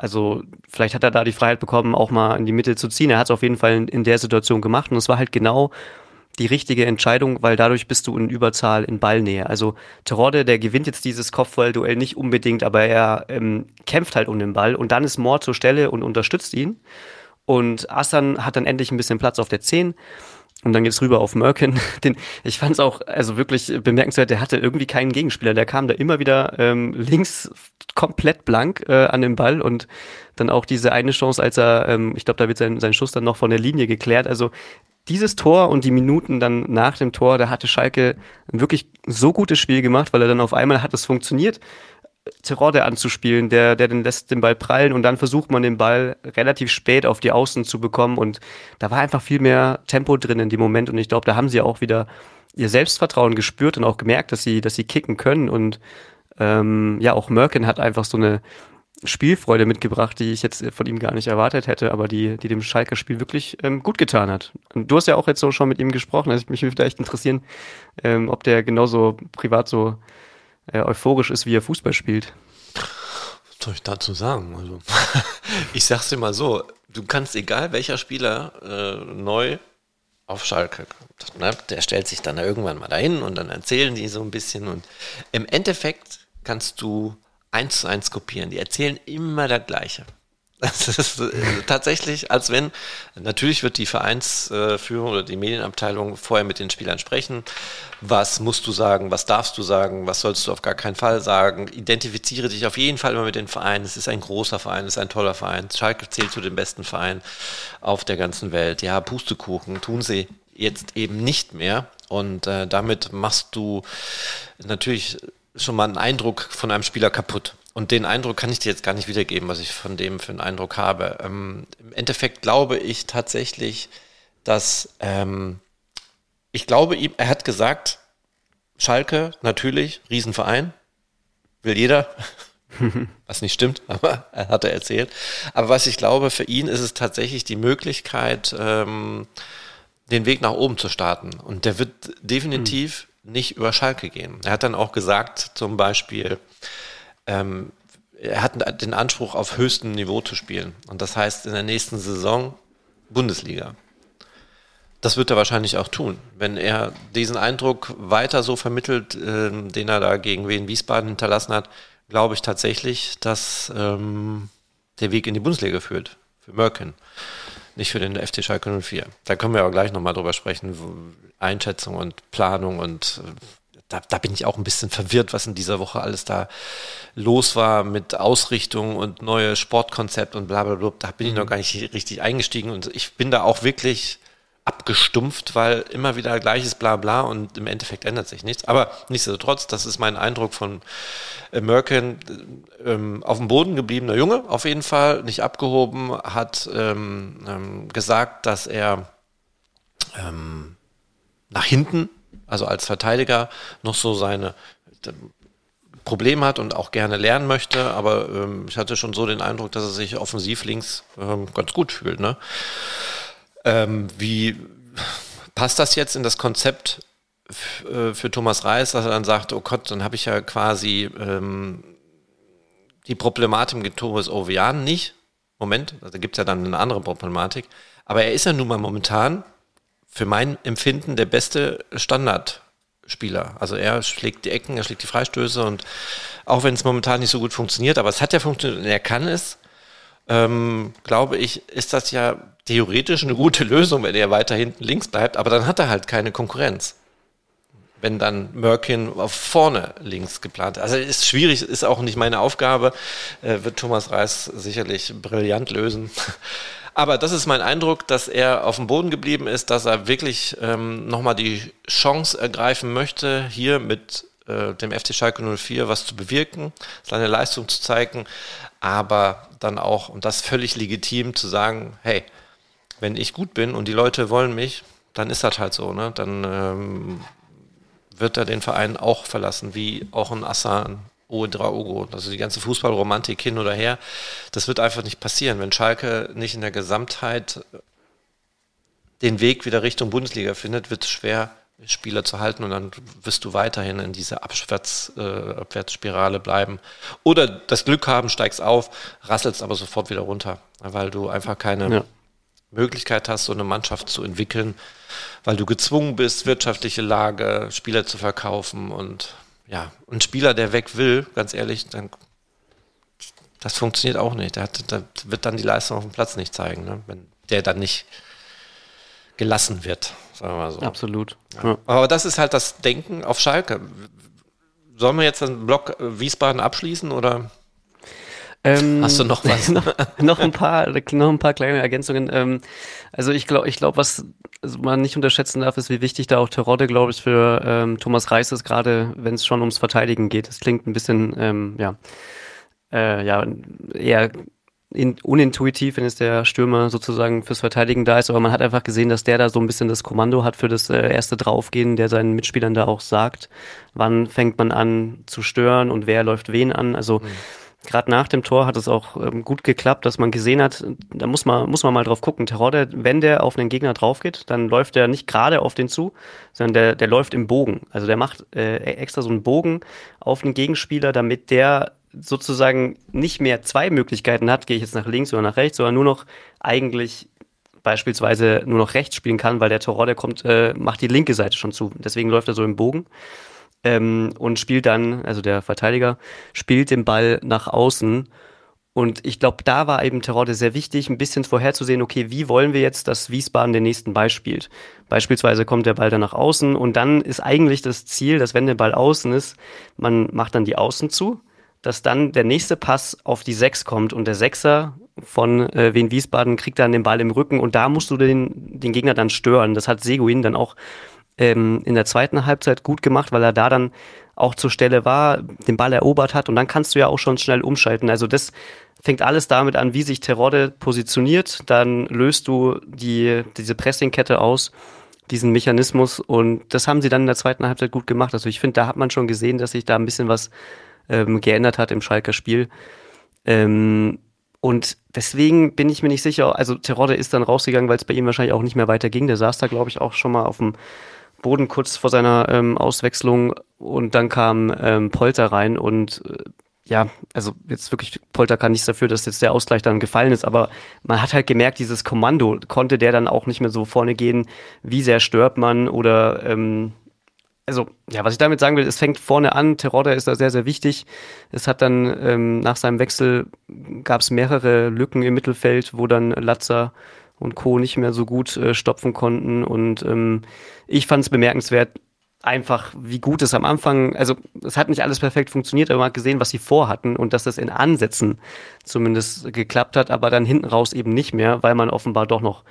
Also vielleicht hat er da die Freiheit bekommen, auch mal in die Mitte zu ziehen. Er hat es auf jeden Fall in, in der Situation gemacht. Und es war halt genau die richtige Entscheidung, weil dadurch bist du in Überzahl in Ballnähe. Also Terodde, der gewinnt jetzt dieses Kopfballduell nicht unbedingt, aber er ähm, kämpft halt um den Ball und dann ist Moore zur Stelle und unterstützt ihn. Und Assan hat dann endlich ein bisschen Platz auf der 10. Und dann geht's rüber auf Merkin. Den, ich fand es auch also wirklich bemerkenswert, der hatte irgendwie keinen Gegenspieler. Der kam da immer wieder ähm, links komplett blank äh, an den Ball und dann auch diese eine Chance, als er, ähm, ich glaube, da wird sein, sein Schuss dann noch von der Linie geklärt. Also dieses Tor und die Minuten dann nach dem Tor, da hatte Schalke ein wirklich so gutes Spiel gemacht, weil er dann auf einmal hat es funktioniert, Terodde anzuspielen, der, der den lässt den Ball prallen und dann versucht man den Ball relativ spät auf die Außen zu bekommen und da war einfach viel mehr Tempo drin in dem Moment und ich glaube, da haben sie auch wieder ihr Selbstvertrauen gespürt und auch gemerkt, dass sie, dass sie kicken können und ähm, ja, auch Merkin hat einfach so eine, Spielfreude mitgebracht, die ich jetzt von ihm gar nicht erwartet hätte, aber die, die dem Schalker Spiel wirklich ähm, gut getan hat. Und du hast ja auch jetzt so schon mit ihm gesprochen, also mich würde echt interessieren, ähm, ob der genauso privat so äh, euphorisch ist, wie er Fußball spielt. Was soll ich dazu sagen? Also, ich sag's dir mal so, du kannst, egal welcher Spieler äh, neu auf Schalke ne, der stellt sich dann irgendwann mal dahin und dann erzählen die so ein bisschen und im Endeffekt kannst du eins zu eins kopieren. Die erzählen immer das Gleiche. Das ist äh, tatsächlich, als wenn, natürlich wird die Vereinsführung oder die Medienabteilung vorher mit den Spielern sprechen. Was musst du sagen? Was darfst du sagen? Was sollst du auf gar keinen Fall sagen? Identifiziere dich auf jeden Fall immer mit den Vereinen. Es ist ein großer Verein, es ist ein toller Verein. Schalke zählt zu den besten Vereinen auf der ganzen Welt. Ja, Pustekuchen tun sie jetzt eben nicht mehr. Und äh, damit machst du natürlich schon mal einen Eindruck von einem Spieler kaputt. Und den Eindruck kann ich dir jetzt gar nicht wiedergeben, was ich von dem für einen Eindruck habe. Ähm, Im Endeffekt glaube ich tatsächlich, dass ähm, ich glaube ihm, er hat gesagt, Schalke, natürlich, Riesenverein, will jeder, was nicht stimmt, aber er hatte erzählt. Aber was ich glaube, für ihn ist es tatsächlich die Möglichkeit, ähm, den Weg nach oben zu starten. Und der wird definitiv nicht über Schalke gehen. Er hat dann auch gesagt, zum Beispiel, ähm, er hat den Anspruch, auf höchstem Niveau zu spielen. Und das heißt, in der nächsten Saison Bundesliga. Das wird er wahrscheinlich auch tun. Wenn er diesen Eindruck weiter so vermittelt, äh, den er da gegen Wien Wiesbaden hinterlassen hat, glaube ich tatsächlich, dass ähm, der Weg in die Bundesliga führt. Für Merkin. Nicht für den FT Schalke 04. Da können wir aber gleich nochmal drüber sprechen. Einschätzung und Planung und äh, da, da bin ich auch ein bisschen verwirrt, was in dieser Woche alles da los war mit Ausrichtung und neue Sportkonzept und bla bla bla. Da bin ich noch mhm. gar nicht richtig eingestiegen und ich bin da auch wirklich abgestumpft, weil immer wieder gleiches Blabla und im Endeffekt ändert sich nichts. Aber nichtsdestotrotz, das ist mein Eindruck von Merkin, ähm, auf dem Boden gebliebener Junge, auf jeden Fall, nicht abgehoben, hat ähm, ähm, gesagt, dass er ähm, nach hinten also als Verteidiger noch so seine Probleme hat und auch gerne lernen möchte, aber ähm, ich hatte schon so den Eindruck, dass er sich offensiv links ähm, ganz gut fühlt. Ne? Ähm, wie passt das jetzt in das Konzept äh, für Thomas Reis, dass er dann sagt, oh Gott, dann habe ich ja quasi ähm, die Problematik mit Thomas Ovian nicht. Moment, da gibt es ja dann eine andere Problematik. Aber er ist ja nun mal momentan für mein Empfinden der beste Standardspieler. Also er schlägt die Ecken, er schlägt die Freistöße und auch wenn es momentan nicht so gut funktioniert, aber es hat ja funktioniert und er kann es, ähm, glaube ich, ist das ja theoretisch eine gute Lösung, wenn er weiter hinten links bleibt, aber dann hat er halt keine Konkurrenz. Wenn dann Merkin auf vorne links geplant ist. Also ist schwierig, ist auch nicht meine Aufgabe, äh, wird Thomas Reis sicherlich brillant lösen. Aber das ist mein Eindruck, dass er auf dem Boden geblieben ist, dass er wirklich ähm, nochmal die Chance ergreifen möchte, hier mit äh, dem FC Schalke 04 was zu bewirken, seine Leistung zu zeigen, aber dann auch, und das völlig legitim, zu sagen, hey, wenn ich gut bin und die Leute wollen mich, dann ist das halt so, ne? Dann ähm, wird er den Verein auch verlassen, wie auch ein Assan Ouedraogo. Also die ganze Fußballromantik hin oder her. Das wird einfach nicht passieren, wenn Schalke nicht in der Gesamtheit den Weg wieder Richtung Bundesliga findet, wird es schwer, Spieler zu halten und dann wirst du weiterhin in dieser Abwärts, äh, Abwärtsspirale bleiben. Oder das Glück haben, steigst auf, rasselst aber sofort wieder runter, weil du einfach keine ja. Möglichkeit hast, so eine Mannschaft zu entwickeln, weil du gezwungen bist, wirtschaftliche Lage, Spieler zu verkaufen und ja, ein Spieler, der weg will, ganz ehrlich, dann das funktioniert auch nicht. Der, hat, der wird dann die Leistung auf dem Platz nicht zeigen, ne? wenn der dann nicht gelassen wird, sagen wir mal so. Absolut. Ja. Aber das ist halt das Denken auf Schalke. Sollen wir jetzt den Block Wiesbaden abschließen oder? Ähm, Hast du noch was? noch, noch, ein paar, noch ein paar kleine Ergänzungen. Ähm, also ich glaube, ich glaube, was man nicht unterschätzen darf, ist, wie wichtig da auch Terodde, glaube ich, für ähm, Thomas Reis ist, gerade wenn es schon ums Verteidigen geht. Das klingt ein bisschen, ähm, ja, äh, ja, eher in, unintuitiv, wenn es der Stürmer sozusagen fürs Verteidigen da ist, aber man hat einfach gesehen, dass der da so ein bisschen das Kommando hat für das äh, erste Draufgehen, der seinen Mitspielern da auch sagt, wann fängt man an zu stören und wer läuft wen an. Also mhm gerade nach dem Tor hat es auch ähm, gut geklappt, dass man gesehen hat, da muss man, muss man mal drauf gucken. Terror, wenn der auf einen Gegner drauf geht, dann läuft der nicht gerade auf den zu, sondern der, der läuft im Bogen. Also der macht äh, extra so einen Bogen auf den Gegenspieler, damit der sozusagen nicht mehr zwei Möglichkeiten hat, gehe ich jetzt nach links oder nach rechts, sondern nur noch eigentlich beispielsweise nur noch rechts spielen kann, weil der Toror, der kommt, äh, macht die linke Seite schon zu. Deswegen läuft er so im Bogen ähm, und spielt dann, also der Verteidiger, spielt den Ball nach außen. Und ich glaube, da war eben Terodde sehr wichtig, ein bisschen vorherzusehen, okay, wie wollen wir jetzt, dass Wiesbaden den nächsten Ball spielt? Beispielsweise kommt der Ball dann nach außen und dann ist eigentlich das Ziel, dass wenn der Ball außen ist, man macht dann die Außen zu, dass dann der nächste Pass auf die Sechs kommt und der Sechser von äh, Wien Wiesbaden kriegt dann den Ball im Rücken und da musst du den, den Gegner dann stören. Das hat Seguin dann auch ähm, in der zweiten Halbzeit gut gemacht, weil er da dann auch zur Stelle war, den Ball erobert hat und dann kannst du ja auch schon schnell umschalten. Also das fängt alles damit an, wie sich Terodde positioniert. Dann löst du die, diese Pressingkette aus, diesen Mechanismus und das haben sie dann in der zweiten Halbzeit gut gemacht. Also ich finde, da hat man schon gesehen, dass sich da ein bisschen was ähm, geändert hat im Schalker Spiel. Ähm, und deswegen bin ich mir nicht sicher, also Terodde ist dann rausgegangen, weil es bei ihm wahrscheinlich auch nicht mehr weiterging. Der saß da, glaube ich, auch schon mal auf dem Boden kurz vor seiner ähm, Auswechslung und dann kam ähm, Polter rein und äh, ja, also jetzt wirklich, Polter kann nichts dafür, dass jetzt der Ausgleich dann gefallen ist, aber man hat halt gemerkt, dieses Kommando konnte der dann auch nicht mehr so vorne gehen, wie sehr stört man oder ähm, also, ja, was ich damit sagen will, es fängt vorne an, Terodde ist da sehr, sehr wichtig. Es hat dann ähm, nach seinem Wechsel gab es mehrere Lücken im Mittelfeld, wo dann Latzer und Co. nicht mehr so gut äh, stopfen konnten. Und ähm, ich fand es bemerkenswert, einfach, wie gut es am Anfang, also es hat nicht alles perfekt funktioniert, aber man hat gesehen, was sie vorhatten und dass das in Ansätzen zumindest geklappt hat, aber dann hinten raus eben nicht mehr, weil man offenbar doch noch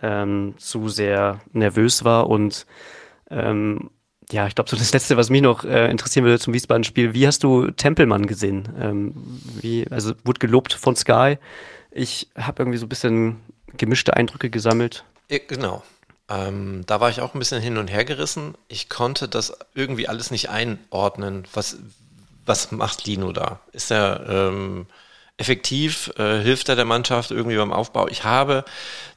ähm, zu sehr nervös war und ähm, ja, ich glaube, so das Letzte, was mich noch äh, interessieren würde zum Wiesbaden-Spiel, wie hast du Tempelmann gesehen? Ähm, wie, also wurde gelobt von Sky. Ich habe irgendwie so ein bisschen gemischte Eindrücke gesammelt. Genau. Ähm, da war ich auch ein bisschen hin und her gerissen. Ich konnte das irgendwie alles nicht einordnen. Was, was macht Lino da? Ist er ähm, effektiv? Äh, hilft er der Mannschaft irgendwie beim Aufbau? Ich habe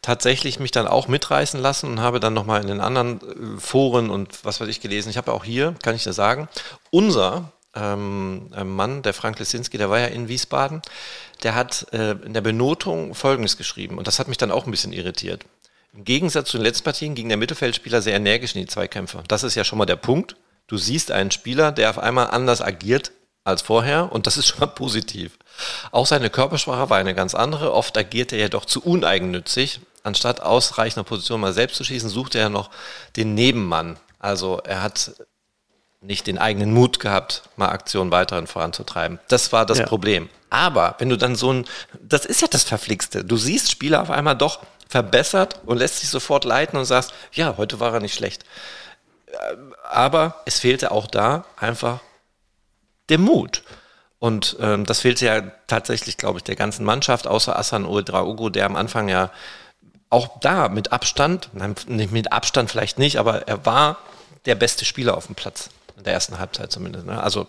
tatsächlich mich dann auch mitreißen lassen und habe dann nochmal in den anderen äh, Foren und was weiß ich gelesen. Ich habe auch hier, kann ich dir sagen, unser ähm, Mann, der Frank Lesinski, der war ja in Wiesbaden, der hat äh, in der Benotung Folgendes geschrieben und das hat mich dann auch ein bisschen irritiert. Im Gegensatz zu den letzten Partien ging der Mittelfeldspieler sehr energisch in die Zweikämpfe. Das ist ja schon mal der Punkt. Du siehst einen Spieler, der auf einmal anders agiert als vorher und das ist schon mal positiv. Auch seine Körpersprache war eine ganz andere. Oft agierte er ja doch zu uneigennützig. Anstatt ausreichender Position mal selbst zu schießen, suchte er noch den Nebenmann. Also er hat nicht den eigenen Mut gehabt, mal Aktionen weiterhin voranzutreiben. Das war das ja. Problem. Aber wenn du dann so ein, das ist ja das Verflixte. Du siehst Spieler auf einmal doch verbessert und lässt sich sofort leiten und sagst, ja, heute war er nicht schlecht. Aber es fehlte auch da einfach der Mut. Und ähm, das fehlte ja tatsächlich, glaube ich, der ganzen Mannschaft, außer Asan Uedraogo, der am Anfang ja auch da mit Abstand, nicht mit Abstand vielleicht nicht, aber er war der beste Spieler auf dem Platz. In der ersten Halbzeit zumindest. Ne? Also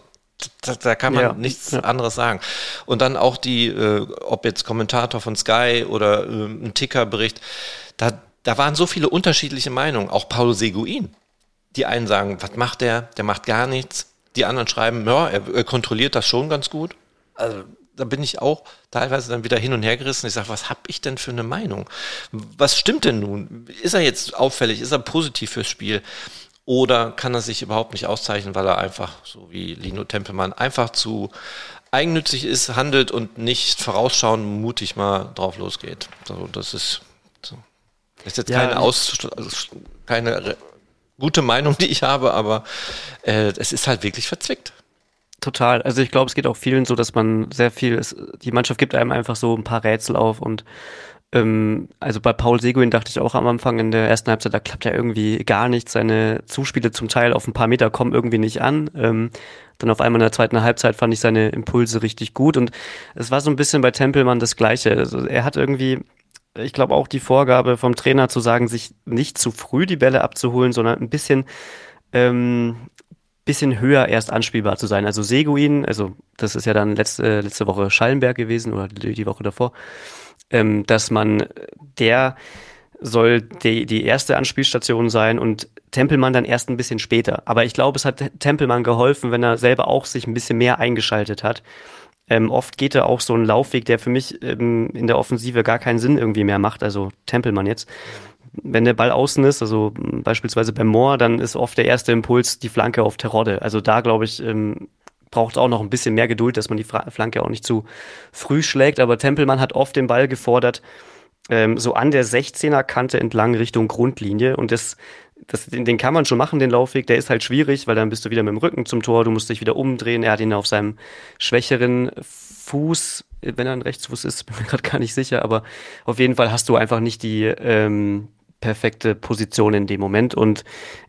da, da, kann man ja, nichts ja. anderes sagen. Und dann auch die, äh, ob jetzt Kommentator von Sky oder äh, ein Tickerbericht, da, da waren so viele unterschiedliche Meinungen. Auch Paulo Seguin. Die einen sagen, was macht der? Der macht gar nichts. Die anderen schreiben, ja, er, er kontrolliert das schon ganz gut. Also da bin ich auch teilweise dann wieder hin und her gerissen. Ich sage, was habe ich denn für eine Meinung? Was stimmt denn nun? Ist er jetzt auffällig? Ist er positiv fürs Spiel? Oder kann er sich überhaupt nicht auszeichnen, weil er einfach, so wie Lino Tempelmann, einfach zu eigennützig ist, handelt und nicht vorausschauend mutig mal drauf losgeht. Also das ist, so. das ist jetzt ja, keine, Aus, also keine gute Meinung, die ich habe, aber äh, es ist halt wirklich verzwickt. Total. Also ich glaube, es geht auch vielen so, dass man sehr viel, es, die Mannschaft gibt einem einfach so ein paar Rätsel auf und ähm, also bei Paul Seguin dachte ich auch am Anfang in der ersten Halbzeit, da klappt ja irgendwie gar nichts. Seine Zuspiele zum Teil auf ein paar Meter kommen irgendwie nicht an. Ähm, dann auf einmal in der zweiten Halbzeit fand ich seine Impulse richtig gut und es war so ein bisschen bei Tempelmann das Gleiche. Also er hat irgendwie, ich glaube auch die Vorgabe vom Trainer zu sagen, sich nicht zu früh die Bälle abzuholen, sondern ein bisschen ähm, bisschen höher erst anspielbar zu sein. Also Seguin, also das ist ja dann letzte, letzte Woche Schallenberg gewesen oder die, die Woche davor ähm, dass man der soll die, die erste Anspielstation sein und Tempelmann dann erst ein bisschen später. Aber ich glaube, es hat Tempelmann geholfen, wenn er selber auch sich ein bisschen mehr eingeschaltet hat. Ähm, oft geht er auch so einen Laufweg, der für mich ähm, in der Offensive gar keinen Sinn irgendwie mehr macht, also Tempelmann jetzt. Wenn der Ball außen ist, also beispielsweise beim Moor, dann ist oft der erste Impuls die Flanke auf Terodde. Also da, glaube ich, ähm, braucht auch noch ein bisschen mehr Geduld, dass man die Flanke auch nicht zu früh schlägt. Aber Tempelmann hat oft den Ball gefordert, ähm, so an der 16er Kante entlang Richtung Grundlinie. Und das, das, den, den kann man schon machen, den Laufweg. Der ist halt schwierig, weil dann bist du wieder mit dem Rücken zum Tor, du musst dich wieder umdrehen. Er hat ihn auf seinem schwächeren Fuß, wenn er ein Rechtsfuß ist, bin mir gerade gar nicht sicher, aber auf jeden Fall hast du einfach nicht die, ähm, perfekte Position in dem Moment. Und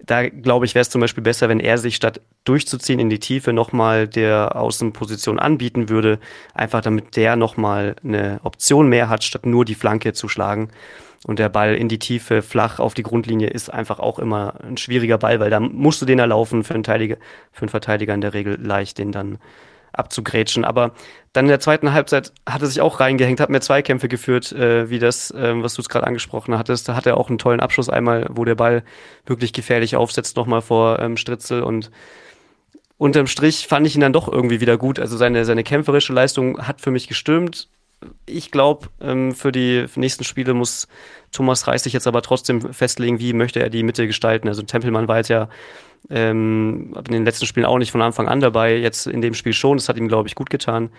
da glaube ich, wäre es zum Beispiel besser, wenn er sich statt durchzuziehen in die Tiefe nochmal der Außenposition anbieten würde, einfach damit der nochmal eine Option mehr hat, statt nur die Flanke zu schlagen. Und der Ball in die Tiefe, flach auf die Grundlinie ist einfach auch immer ein schwieriger Ball, weil da musst du den erlaufen für einen, Verteidiger, für einen Verteidiger in der Regel leicht, den dann abzugrätschen. Aber dann in der zweiten Halbzeit hat er sich auch reingehängt, hat mehr Zweikämpfe geführt, äh, wie das, äh, was du es gerade angesprochen hattest. Da hat er auch einen tollen Abschluss einmal, wo der Ball wirklich gefährlich aufsetzt, nochmal vor ähm, Stritzel und unterm Strich fand ich ihn dann doch irgendwie wieder gut. Also seine, seine kämpferische Leistung hat für mich gestimmt. Ich glaube, ähm, für die nächsten Spiele muss Thomas Reis sich jetzt aber trotzdem festlegen, wie möchte er die Mitte gestalten. Also Tempelmann war jetzt ja ähm, in den letzten Spielen auch nicht von Anfang an dabei, jetzt in dem Spiel schon. Das hat ihm, glaube ich, gut getan.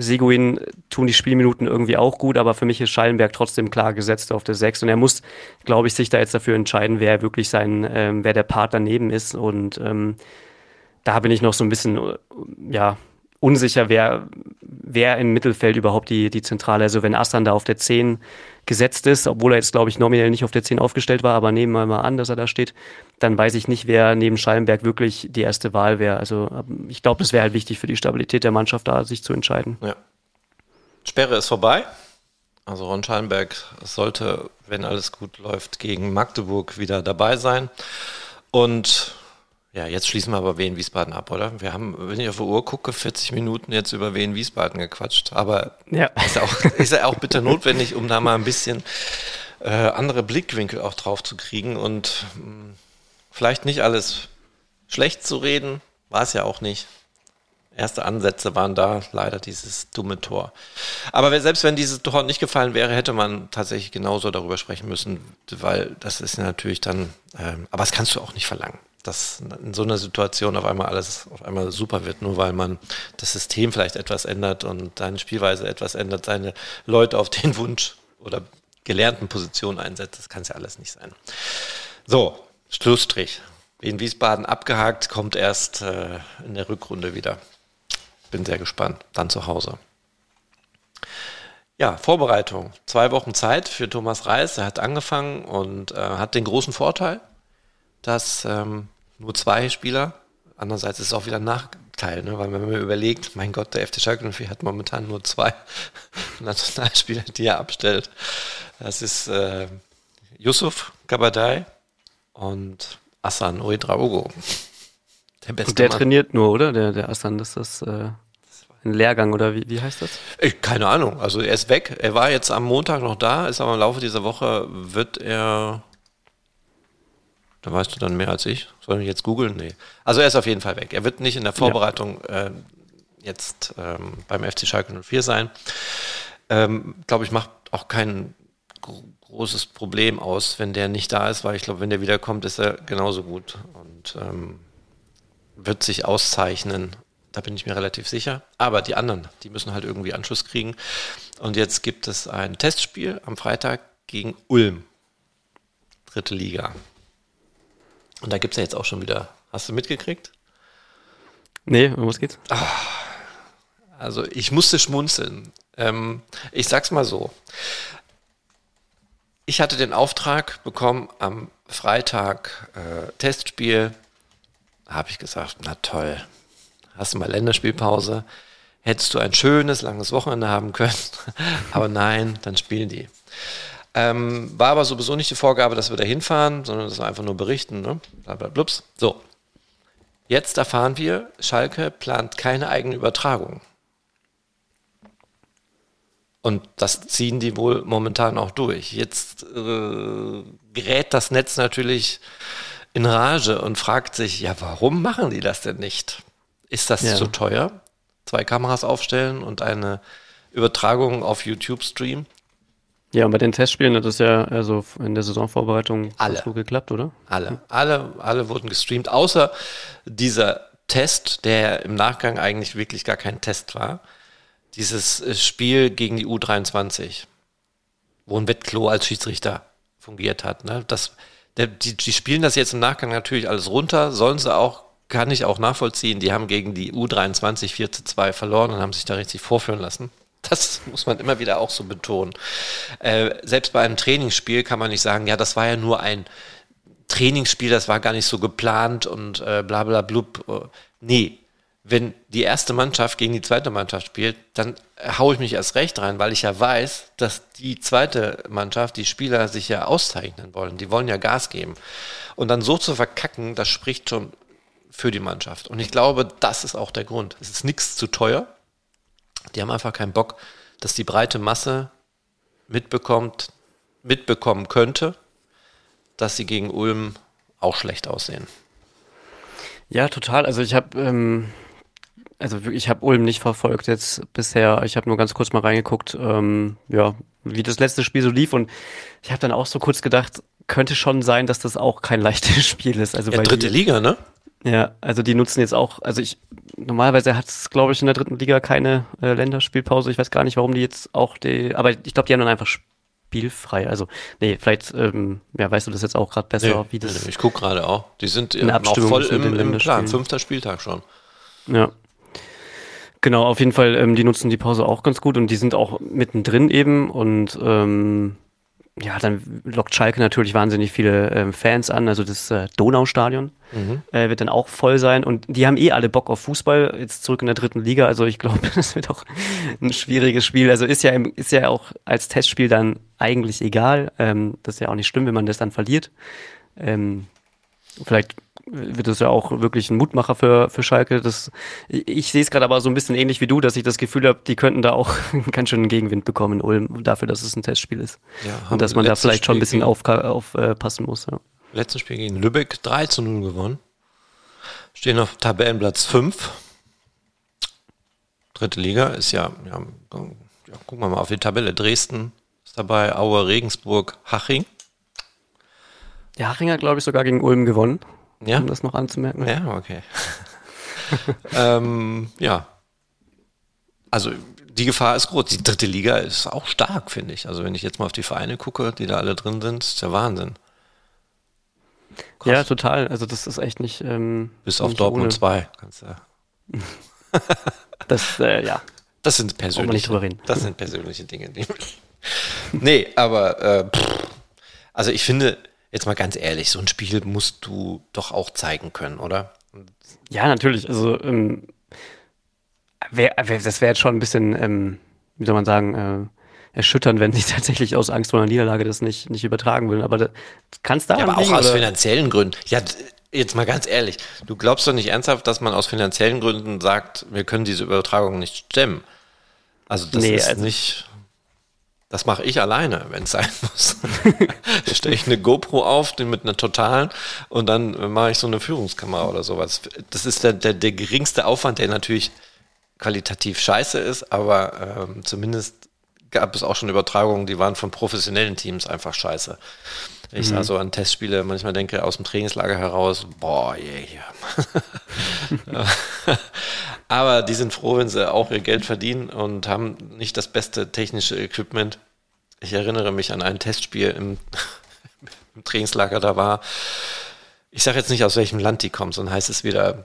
Seguin tun die Spielminuten irgendwie auch gut, aber für mich ist Schallenberg trotzdem klar gesetzt auf der 6 und er muss, glaube ich, sich da jetzt dafür entscheiden, wer wirklich sein, ähm, wer der Part daneben ist und ähm, da bin ich noch so ein bisschen, ja, unsicher, wer, wer im Mittelfeld überhaupt die, die Zentrale, also wenn Assan da auf der 10 gesetzt ist, obwohl er jetzt, glaube ich, nominell nicht auf der 10 aufgestellt war, aber nehmen wir mal an, dass er da steht, dann weiß ich nicht, wer neben Schallenberg wirklich die erste Wahl wäre. Also ähm, ich glaube, es wäre halt wichtig für die Stabilität der Mannschaft, da sich zu entscheiden. Ja. Sperre ist vorbei. Also Ron Schallenberg sollte, wenn alles gut läuft, gegen Magdeburg wieder dabei sein. Und ja, jetzt schließen wir aber Wien-Wiesbaden ab, oder? Wir haben, wenn ich auf die Uhr gucke, 40 Minuten jetzt über Wien-Wiesbaden gequatscht. Aber ja. ist, auch, ist ja auch bitter notwendig, um da mal ein bisschen äh, andere Blickwinkel auch drauf zu kriegen und mh, hm, vielleicht nicht alles schlecht zu reden, war es ja auch nicht. Erste Ansätze waren da, leider dieses dumme Tor. Aber selbst wenn dieses Tor nicht gefallen wäre, hätte man tatsächlich genauso darüber sprechen müssen, weil das ist natürlich dann, ähm, aber das kannst du auch nicht verlangen dass in so einer Situation auf einmal alles auf einmal super wird, nur weil man das System vielleicht etwas ändert und seine Spielweise etwas ändert, seine Leute auf den Wunsch oder gelernten Positionen einsetzt. Das kann es ja alles nicht sein. So, Schlussstrich. In Wiesbaden abgehakt, kommt erst äh, in der Rückrunde wieder. Bin sehr gespannt. Dann zu Hause. Ja, Vorbereitung. Zwei Wochen Zeit für Thomas Reis. Er hat angefangen und äh, hat den großen Vorteil, dass ähm, nur zwei Spieler. Andererseits ist es auch wieder ein Nachteil, ne? weil wenn man mir überlegt, mein Gott, der FC Schalke 04 hat momentan nur zwei Nationalspieler, die er abstellt. Das ist äh, Yusuf Kabadai und Asan Oedraogo. Der beste und der Mann. trainiert nur, oder? Der, der Asan, das ist äh, ein Lehrgang oder wie, wie heißt das? Ich, keine Ahnung. Also er ist weg. Er war jetzt am Montag noch da, ist aber im Laufe dieser Woche wird er da weißt du dann mehr als ich. Soll ich jetzt googeln? Nee. Also er ist auf jeden Fall weg. Er wird nicht in der Vorbereitung ja. äh, jetzt ähm, beim FC Schalke 04 sein. Ähm, glaube ich, macht auch kein gro großes Problem aus, wenn der nicht da ist, weil ich glaube, wenn der wiederkommt, ist er genauso gut und ähm, wird sich auszeichnen. Da bin ich mir relativ sicher. Aber die anderen, die müssen halt irgendwie Anschluss kriegen. Und jetzt gibt es ein Testspiel am Freitag gegen Ulm. Dritte Liga. Und da gibt es ja jetzt auch schon wieder. Hast du mitgekriegt? Nee, um was geht's? Ach, also ich musste schmunzeln. Ähm, ich sag's mal so. Ich hatte den Auftrag bekommen am Freitag äh, Testspiel. Da habe ich gesagt, na toll, hast du mal Länderspielpause, hättest du ein schönes, langes Wochenende haben können. Aber nein, dann spielen die. Ähm, war aber sowieso nicht die Vorgabe, dass wir da hinfahren, sondern dass wir einfach nur berichten. Ne? Blablablubs. So. Jetzt erfahren wir, Schalke plant keine eigene Übertragung. Und das ziehen die wohl momentan auch durch. Jetzt äh, gerät das Netz natürlich in Rage und fragt sich, ja, warum machen die das denn nicht? Ist das ja. zu teuer? Zwei Kameras aufstellen und eine Übertragung auf YouTube streamen? Ja, und bei den Testspielen hat es ja also in der Saisonvorbereitung alle. gut geklappt, oder? Alle, alle, alle wurden gestreamt, außer dieser Test, der im Nachgang eigentlich wirklich gar kein Test war. Dieses äh, Spiel gegen die U23, wo ein Wettklo als Schiedsrichter fungiert hat. Ne? Das, der, die, die spielen das jetzt im Nachgang natürlich alles runter, sollen sie auch, kann ich auch nachvollziehen. Die haben gegen die U23 4 zu 2 verloren und haben sich da richtig vorführen lassen. Das muss man immer wieder auch so betonen. Äh, selbst bei einem Trainingsspiel kann man nicht sagen, ja, das war ja nur ein Trainingsspiel, das war gar nicht so geplant und äh, bla bla blub. Nee, wenn die erste Mannschaft gegen die zweite Mannschaft spielt, dann haue ich mich erst recht rein, weil ich ja weiß, dass die zweite Mannschaft, die Spieler sich ja auszeichnen wollen. Die wollen ja Gas geben. Und dann so zu verkacken, das spricht schon für die Mannschaft. Und ich glaube, das ist auch der Grund. Es ist nichts zu teuer. Die haben einfach keinen Bock, dass die breite Masse mitbekommt, mitbekommen könnte, dass sie gegen Ulm auch schlecht aussehen. Ja, total. Also ich habe ähm, also ich habe Ulm nicht verfolgt jetzt bisher. Ich habe nur ganz kurz mal reingeguckt, ähm, ja, wie das letzte Spiel so lief und ich habe dann auch so kurz gedacht, könnte schon sein, dass das auch kein leichtes Spiel ist. Also ja, dritte Liga, ne? Ja, also die nutzen jetzt auch, also ich, normalerweise hat es, glaube ich, in der dritten Liga keine äh, Länderspielpause. Ich weiß gar nicht, warum die jetzt auch die, aber ich glaube, die haben dann einfach spielfrei. Also, nee, vielleicht, ähm, ja, weißt du das jetzt auch gerade besser, nee, wie das. Nee, ich gucke gerade auch. Die sind in auch voll im, im Plan. Fünfter Spieltag schon. Ja. Genau, auf jeden Fall, ähm, die nutzen die Pause auch ganz gut und die sind auch mittendrin eben und ähm, ja, dann lockt Schalke natürlich wahnsinnig viele ähm, Fans an. Also das äh, Donaustadion mhm. äh, wird dann auch voll sein. Und die haben eh alle Bock auf Fußball, jetzt zurück in der dritten Liga. Also ich glaube, das wird auch ein schwieriges Spiel. Also ist ja, im, ist ja auch als Testspiel dann eigentlich egal. Ähm, das ist ja auch nicht schlimm, wenn man das dann verliert. Ähm, vielleicht wird es ja auch wirklich ein Mutmacher für, für Schalke. Das, ich, sehe es gerade aber so ein bisschen ähnlich wie du, dass ich das Gefühl habe, die könnten da auch ganz schön einen Gegenwind bekommen in Ulm, dafür, dass es ein Testspiel ist. Ja, Und dass man da vielleicht Spiel schon ein bisschen aufpassen auf, äh, muss. Ja. Letztes Spiel gegen Lübeck 3 zu 0 gewonnen. Stehen auf Tabellenplatz 5. Dritte Liga ist ja, ja, ja, gucken wir mal auf die Tabelle. Dresden ist dabei, Aue, Regensburg, Haching. Ja, Haching hat, glaube ich, sogar gegen Ulm gewonnen ja? um das noch anzumerken. Ja, okay. ähm, ja. Also die Gefahr ist groß. Die dritte Liga ist auch stark, finde ich. Also wenn ich jetzt mal auf die Vereine gucke, die da alle drin sind, ist der Wahnsinn. Krass. Ja, total. Also das ist echt nicht. Ähm, Bis auf Dortmund 2, kannst du. das, äh, ja. Das sind persönliche. Das sind persönliche Dinge. Die nee, aber äh, pff, also ich finde, jetzt mal ganz ehrlich, so ein Spiel musst du doch auch zeigen können, oder? Ja, natürlich. Also, ähm, wär, wär, das wäre jetzt schon ein bisschen, ähm, wie soll man sagen, äh, erschütternd, wenn sie tatsächlich aus Angst vor einer Niederlage das nicht, nicht übertragen würden. Aber kannst da. Ja, aber auch aus oder? finanziellen Gründen. Ja, jetzt mal ganz ehrlich, du glaubst doch nicht ernsthaft, dass man aus finanziellen Gründen sagt, wir können diese Übertragung nicht stemmen. Also das nee, ist also nicht. Das mache ich alleine, wenn es sein muss. stelle ich eine GoPro auf, mit einer totalen und dann mache ich so eine Führungskamera oder sowas. Das ist der, der, der geringste Aufwand, der natürlich qualitativ scheiße ist, aber ähm, zumindest gab es auch schon Übertragungen, die waren von professionellen Teams einfach scheiße. Ich mhm. also an Testspiele manchmal denke, aus dem Trainingslager heraus, boah, yeah, yeah. Aber die sind froh, wenn sie auch ihr Geld verdienen und haben nicht das beste technische Equipment. Ich erinnere mich an ein Testspiel im, im Trainingslager, da war, ich sage jetzt nicht, aus welchem Land die kommen, sondern heißt es wieder,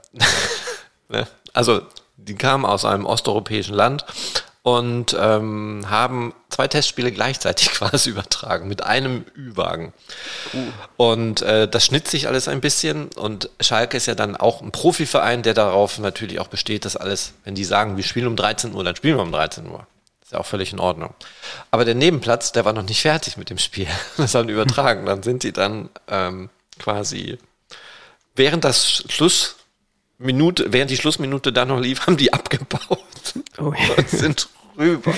ne? also die kamen aus einem osteuropäischen Land und ähm, haben zwei Testspiele gleichzeitig quasi übertragen mit einem Ü-Wagen. Uh. Und äh, das schnitt sich alles ein bisschen und Schalke ist ja dann auch ein Profiverein, der darauf natürlich auch besteht, dass alles, wenn die sagen, wir spielen um 13 Uhr, dann spielen wir um 13 Uhr. Ist ja auch völlig in Ordnung. Aber der Nebenplatz, der war noch nicht fertig mit dem Spiel. Das dann übertragen. Dann sind die dann ähm, quasi während das Schluss Minute, während die Schlussminute da noch lief, haben die abgebaut oh, und sind rüber.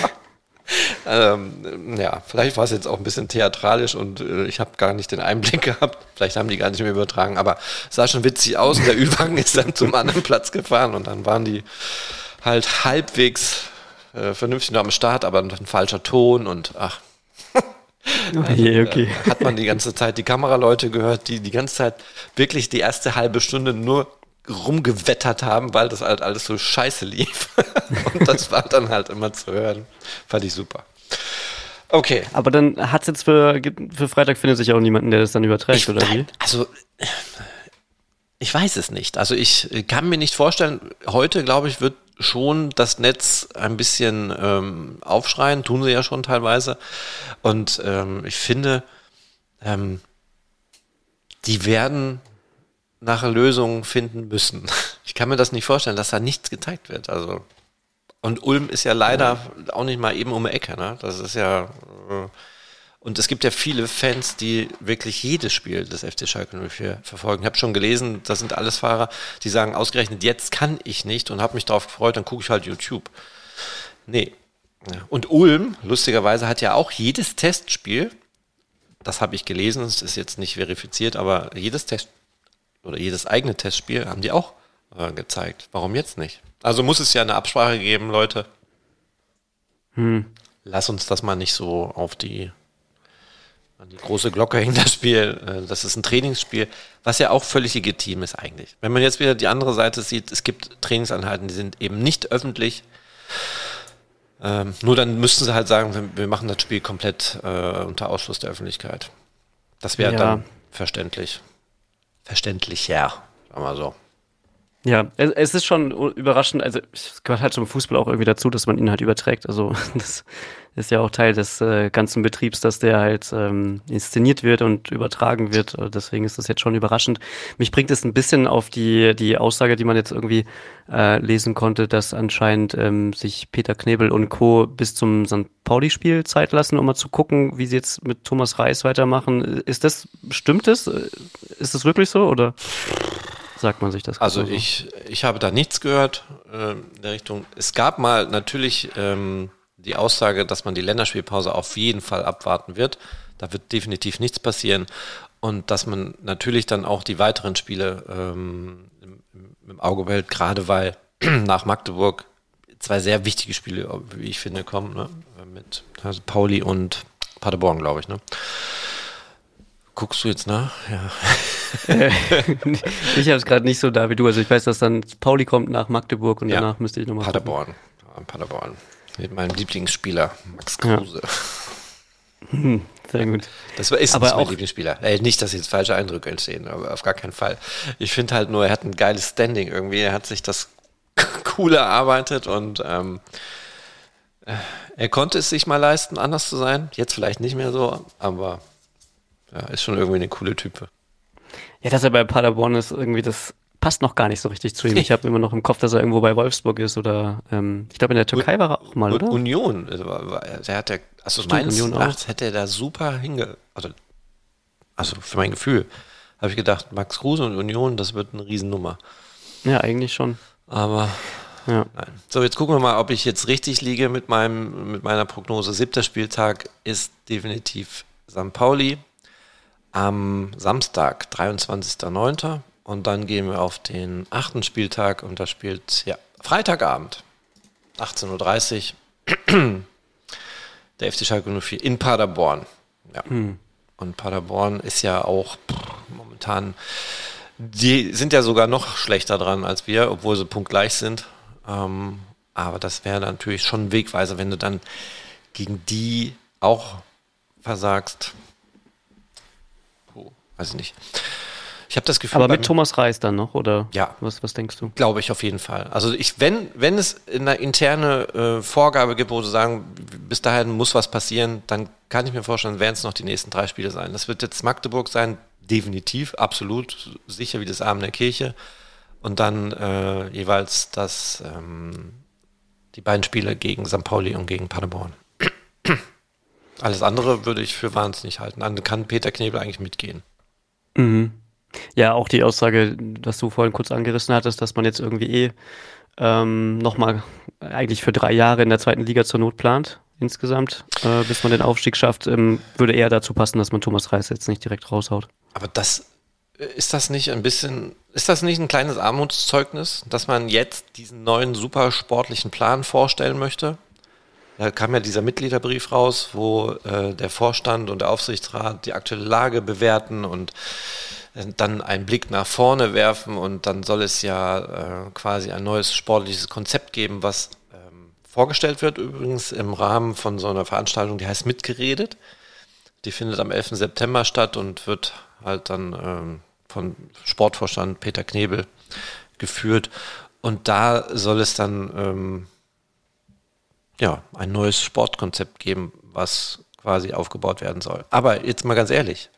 ähm, ja, vielleicht war es jetzt auch ein bisschen theatralisch und äh, ich habe gar nicht den Einblick gehabt. Vielleicht haben die gar nicht mehr übertragen, aber es sah schon witzig aus und der Ü-Wagen ist dann zum anderen Platz gefahren und dann waren die halt halbwegs äh, vernünftig noch am Start, aber ein falscher Ton und ach. Also, okay, okay. Äh, hat man die ganze Zeit die Kameraleute gehört, die die ganze Zeit wirklich die erste halbe Stunde nur rumgewettert haben, weil das halt alles so scheiße lief. und das war dann halt immer zu hören. Fand ich super. Okay. Aber dann hat es jetzt für, für Freitag findet sich auch niemanden, der das dann überträgt, ich, oder wie? Also, ich weiß es nicht. Also ich kann mir nicht vorstellen, heute glaube ich, wird schon das Netz ein bisschen ähm, aufschreien, tun sie ja schon teilweise. Und ähm, ich finde, ähm, die werden nach Lösungen finden müssen. Ich kann mir das nicht vorstellen, dass da nichts gezeigt wird. Also und Ulm ist ja leider ja. auch nicht mal eben um die Ecke. Ne? Das ist ja äh, und es gibt ja viele Fans, die wirklich jedes Spiel des FC Schalke 04 verfolgen. Ich habe schon gelesen, das sind alles Fahrer, die sagen, ausgerechnet jetzt kann ich nicht und habe mich darauf gefreut, dann gucke ich halt YouTube. Nee. Und Ulm, lustigerweise, hat ja auch jedes Testspiel, das habe ich gelesen, es ist jetzt nicht verifiziert, aber jedes Test oder jedes eigene Testspiel haben die auch äh, gezeigt. Warum jetzt nicht? Also muss es ja eine Absprache geben, Leute. Hm. Lass uns das mal nicht so auf die, an die große Glocke hängen, das Spiel. Äh, das ist ein Trainingsspiel, was ja auch völlig legitim ist eigentlich. Wenn man jetzt wieder die andere Seite sieht, es gibt Trainingseinheiten, die sind eben nicht öffentlich. Ähm, nur dann müssten sie halt sagen, wir machen das Spiel komplett äh, unter Ausschluss der Öffentlichkeit. Das wäre ja. dann verständlich. Verständlicher, sagen wir so. Ja, es, ist schon überraschend, also es gehört halt zum Fußball auch irgendwie dazu, dass man ihn halt überträgt. Also das ist ja auch Teil des äh, ganzen Betriebs, dass der halt ähm, inszeniert wird und übertragen wird. Äh, deswegen ist das jetzt schon überraschend. Mich bringt es ein bisschen auf die, die Aussage, die man jetzt irgendwie äh, lesen konnte, dass anscheinend ähm, sich Peter Knebel und Co. bis zum St. Pauli-Spiel Zeit lassen, um mal zu gucken, wie sie jetzt mit Thomas Reis weitermachen. Ist das, stimmt das? Ist das wirklich so oder? Sagt man sich das? Also so? ich, ich habe da nichts gehört äh, in der Richtung. Es gab mal natürlich ähm, die Aussage, dass man die Länderspielpause auf jeden Fall abwarten wird. Da wird definitiv nichts passieren. Und dass man natürlich dann auch die weiteren Spiele ähm, im, im Auge behält, gerade weil nach Magdeburg zwei sehr wichtige Spiele, wie ich finde, kommen, ne? mit also Pauli und Paderborn, glaube ich. Ne? Guckst du jetzt nach? Ja. ich habe es gerade nicht so da wie du. Also ich weiß, dass dann Pauli kommt nach Magdeburg und ja. danach müsste ich nochmal. Paderborn. Gucken. Paderborn. Mit meinem Lieblingsspieler, Max Kruse. Ja. Hm, sehr gut. Das ist aber auch mein Lieblingsspieler. Ey, nicht, dass jetzt falsche Eindrücke entstehen, aber auf gar keinen Fall. Ich finde halt nur, er hat ein geiles Standing irgendwie. Er hat sich das cool erarbeitet und ähm, äh, er konnte es sich mal leisten, anders zu sein. Jetzt vielleicht nicht mehr so, aber ja, ist schon irgendwie eine coole Type. Ja, dass er bei Paderborn ist, irgendwie, das passt noch gar nicht so richtig zu ihm. Ich habe immer noch im Kopf, dass er irgendwo bei Wolfsburg ist oder ähm, ich glaube in der Türkei war er auch mal, oder? Union. Also, der hat ja, also Stimmt, meines Union Erachtens hätte er da super hinge... Also, also für mein Gefühl habe ich gedacht, Max Kruse und Union, das wird eine Riesennummer. Ja, eigentlich schon. Aber ja. Nein. So, jetzt gucken wir mal, ob ich jetzt richtig liege mit meinem, mit meiner Prognose. Siebter Spieltag ist definitiv St. Pauli am Samstag, 23.09. Und dann gehen wir auf den achten Spieltag und da spielt, ja, Freitagabend, 18.30 Uhr, der FC Schalke 04 in Paderborn. Ja. Mhm. Und Paderborn ist ja auch pff, momentan, die sind ja sogar noch schlechter dran als wir, obwohl sie punktgleich sind. Ähm, aber das wäre natürlich schon ein Wegweiser, wenn du dann gegen die auch versagst weiß ich nicht. Ich habe das Gefühl. Aber mit Thomas Reis dann noch, oder? Ja. Was, was denkst du? Glaube ich auf jeden Fall. Also ich, wenn, wenn es eine interne äh, Vorgabe gibt, wo sie sagen, bis dahin muss was passieren, dann kann ich mir vorstellen, werden es noch die nächsten drei Spiele sein. Das wird jetzt Magdeburg sein, definitiv, absolut, sicher wie das Arm der Kirche. Und dann äh, jeweils das, ähm, die beiden Spiele gegen St. Pauli und gegen Paderborn. Alles andere würde ich für wahnsinnig halten. Dann kann Peter Knebel eigentlich mitgehen. Mhm. Ja, auch die Aussage, dass du vorhin kurz angerissen hattest, dass man jetzt irgendwie eh ähm, nochmal eigentlich für drei Jahre in der zweiten Liga zur Not plant, insgesamt, äh, bis man den Aufstieg schafft, ähm, würde eher dazu passen, dass man Thomas Reis jetzt nicht direkt raushaut. Aber das ist das nicht ein bisschen, ist das nicht ein kleines Armutszeugnis, dass man jetzt diesen neuen super sportlichen Plan vorstellen möchte? Da kam ja dieser Mitgliederbrief raus, wo äh, der Vorstand und der Aufsichtsrat die aktuelle Lage bewerten und äh, dann einen Blick nach vorne werfen und dann soll es ja äh, quasi ein neues sportliches Konzept geben, was ähm, vorgestellt wird, übrigens im Rahmen von so einer Veranstaltung, die heißt Mitgeredet. Die findet am 11. September statt und wird halt dann ähm, von Sportvorstand Peter Knebel geführt. Und da soll es dann ähm, ja, ein neues Sportkonzept geben, was quasi aufgebaut werden soll. Aber jetzt mal ganz ehrlich,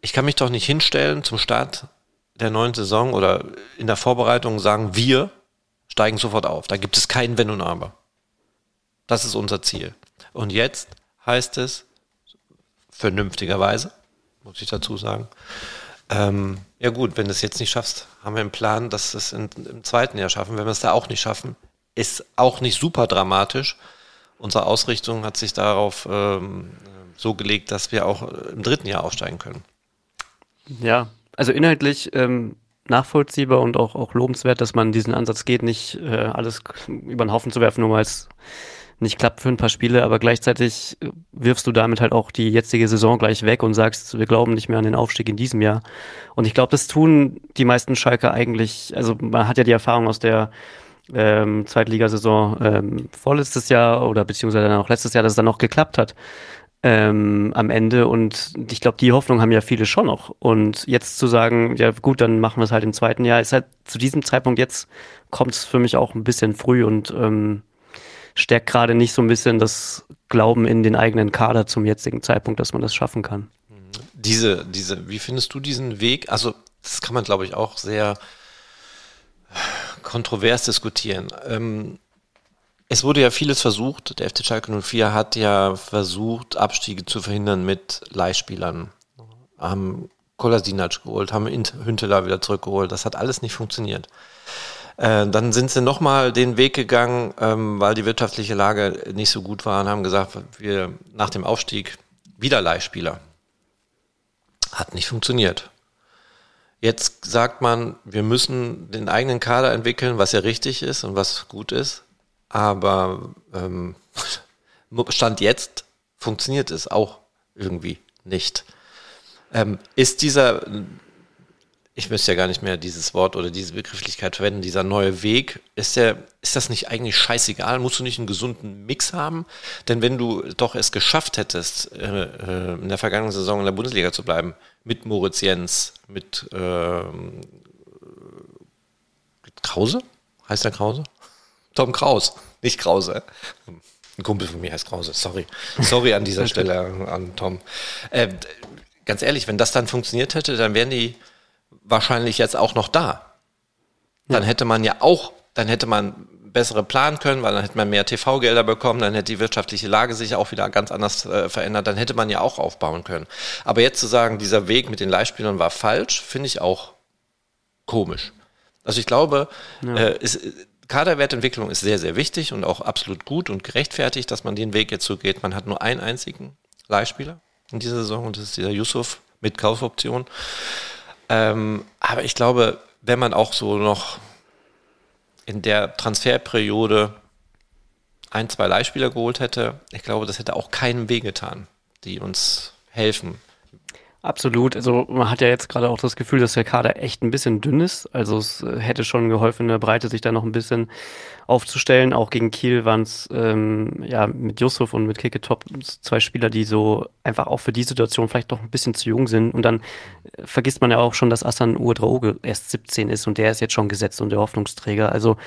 ich kann mich doch nicht hinstellen zum Start der neuen Saison oder in der Vorbereitung sagen, wir steigen sofort auf. Da gibt es kein Wenn und Aber. Das ist unser Ziel. Und jetzt heißt es, vernünftigerweise, muss ich dazu sagen, ähm, ja gut, wenn du es jetzt nicht schaffst, haben wir einen Plan, dass es in, im zweiten Jahr schaffen. Wenn wir es da auch nicht schaffen, ist auch nicht super dramatisch. Unsere Ausrichtung hat sich darauf ähm, so gelegt, dass wir auch im dritten Jahr aufsteigen können. Ja, also inhaltlich ähm, nachvollziehbar und auch, auch lobenswert, dass man diesen Ansatz geht, nicht äh, alles über den Haufen zu werfen, nur weil es nicht klappt für ein paar Spiele, aber gleichzeitig wirfst du damit halt auch die jetzige Saison gleich weg und sagst, wir glauben nicht mehr an den Aufstieg in diesem Jahr. Und ich glaube, das tun die meisten Schalke eigentlich, also man hat ja die Erfahrung aus der ähm, Zweitligasaison ähm, vorletztes Jahr oder beziehungsweise dann auch letztes Jahr, dass es dann noch geklappt hat ähm, am Ende. Und ich glaube, die Hoffnung haben ja viele schon noch. Und jetzt zu sagen, ja gut, dann machen wir es halt im zweiten Jahr, ist halt zu diesem Zeitpunkt jetzt kommt es für mich auch ein bisschen früh und ähm, stärkt gerade nicht so ein bisschen das Glauben in den eigenen Kader zum jetzigen Zeitpunkt, dass man das schaffen kann. Diese, diese, wie findest du diesen Weg? Also, das kann man, glaube ich, auch sehr kontrovers diskutieren. Ähm, es wurde ja vieles versucht. Der FC Schalke 04 hat ja versucht, Abstiege zu verhindern mit Leihspielern. Haben Kolasinac geholt, haben Hünteler wieder zurückgeholt. Das hat alles nicht funktioniert. Äh, dann sind sie nochmal den Weg gegangen, ähm, weil die wirtschaftliche Lage nicht so gut war und haben gesagt, wir nach dem Aufstieg wieder Leihspieler. Hat nicht funktioniert. Jetzt sagt man, wir müssen den eigenen Kader entwickeln, was ja richtig ist und was gut ist. Aber ähm, Stand jetzt funktioniert es auch irgendwie nicht. Ähm, ist dieser, ich müsste ja gar nicht mehr dieses Wort oder diese Begrifflichkeit verwenden, dieser neue Weg, ist der, ist das nicht eigentlich scheißegal? Musst du nicht einen gesunden Mix haben? Denn wenn du doch es geschafft hättest, äh, äh in der vergangenen Saison in der Bundesliga zu bleiben, mit Moritz Jens, mit, äh, mit Krause? Heißt der Krause? Tom Kraus, nicht Krause. Ein Kumpel von mir heißt Krause, sorry. Sorry an dieser Stelle an Tom. Äh, ganz ehrlich, wenn das dann funktioniert hätte, dann wären die wahrscheinlich jetzt auch noch da. Dann hätte man ja auch, dann hätte man bessere planen können, weil dann hätte man mehr TV-Gelder bekommen, dann hätte die wirtschaftliche Lage sich auch wieder ganz anders äh, verändert, dann hätte man ja auch aufbauen können. Aber jetzt zu sagen, dieser Weg mit den Leihspielern war falsch, finde ich auch komisch. Also ich glaube, ja. äh, ist, Kaderwertentwicklung ist sehr, sehr wichtig und auch absolut gut und gerechtfertigt, dass man den Weg jetzt so geht. Man hat nur einen einzigen Leihspieler in dieser Saison und das ist dieser Yusuf mit Kaufoption. Ähm, aber ich glaube, wenn man auch so noch in der Transferperiode ein, zwei Leihspieler geholt hätte, ich glaube, das hätte auch keinem wehgetan, die uns helfen. Absolut. Also man hat ja jetzt gerade auch das Gefühl, dass der Kader echt ein bisschen dünn ist. Also es hätte schon geholfen, in der Breite sich da noch ein bisschen aufzustellen. Auch gegen Kiel waren es ähm, ja mit Yusuf und mit Kiketop zwei Spieler, die so einfach auch für die Situation vielleicht doch ein bisschen zu jung sind. Und dann äh, vergisst man ja auch schon, dass Assan Uedraoge erst 17 ist und der ist jetzt schon gesetzt und der Hoffnungsträger. Also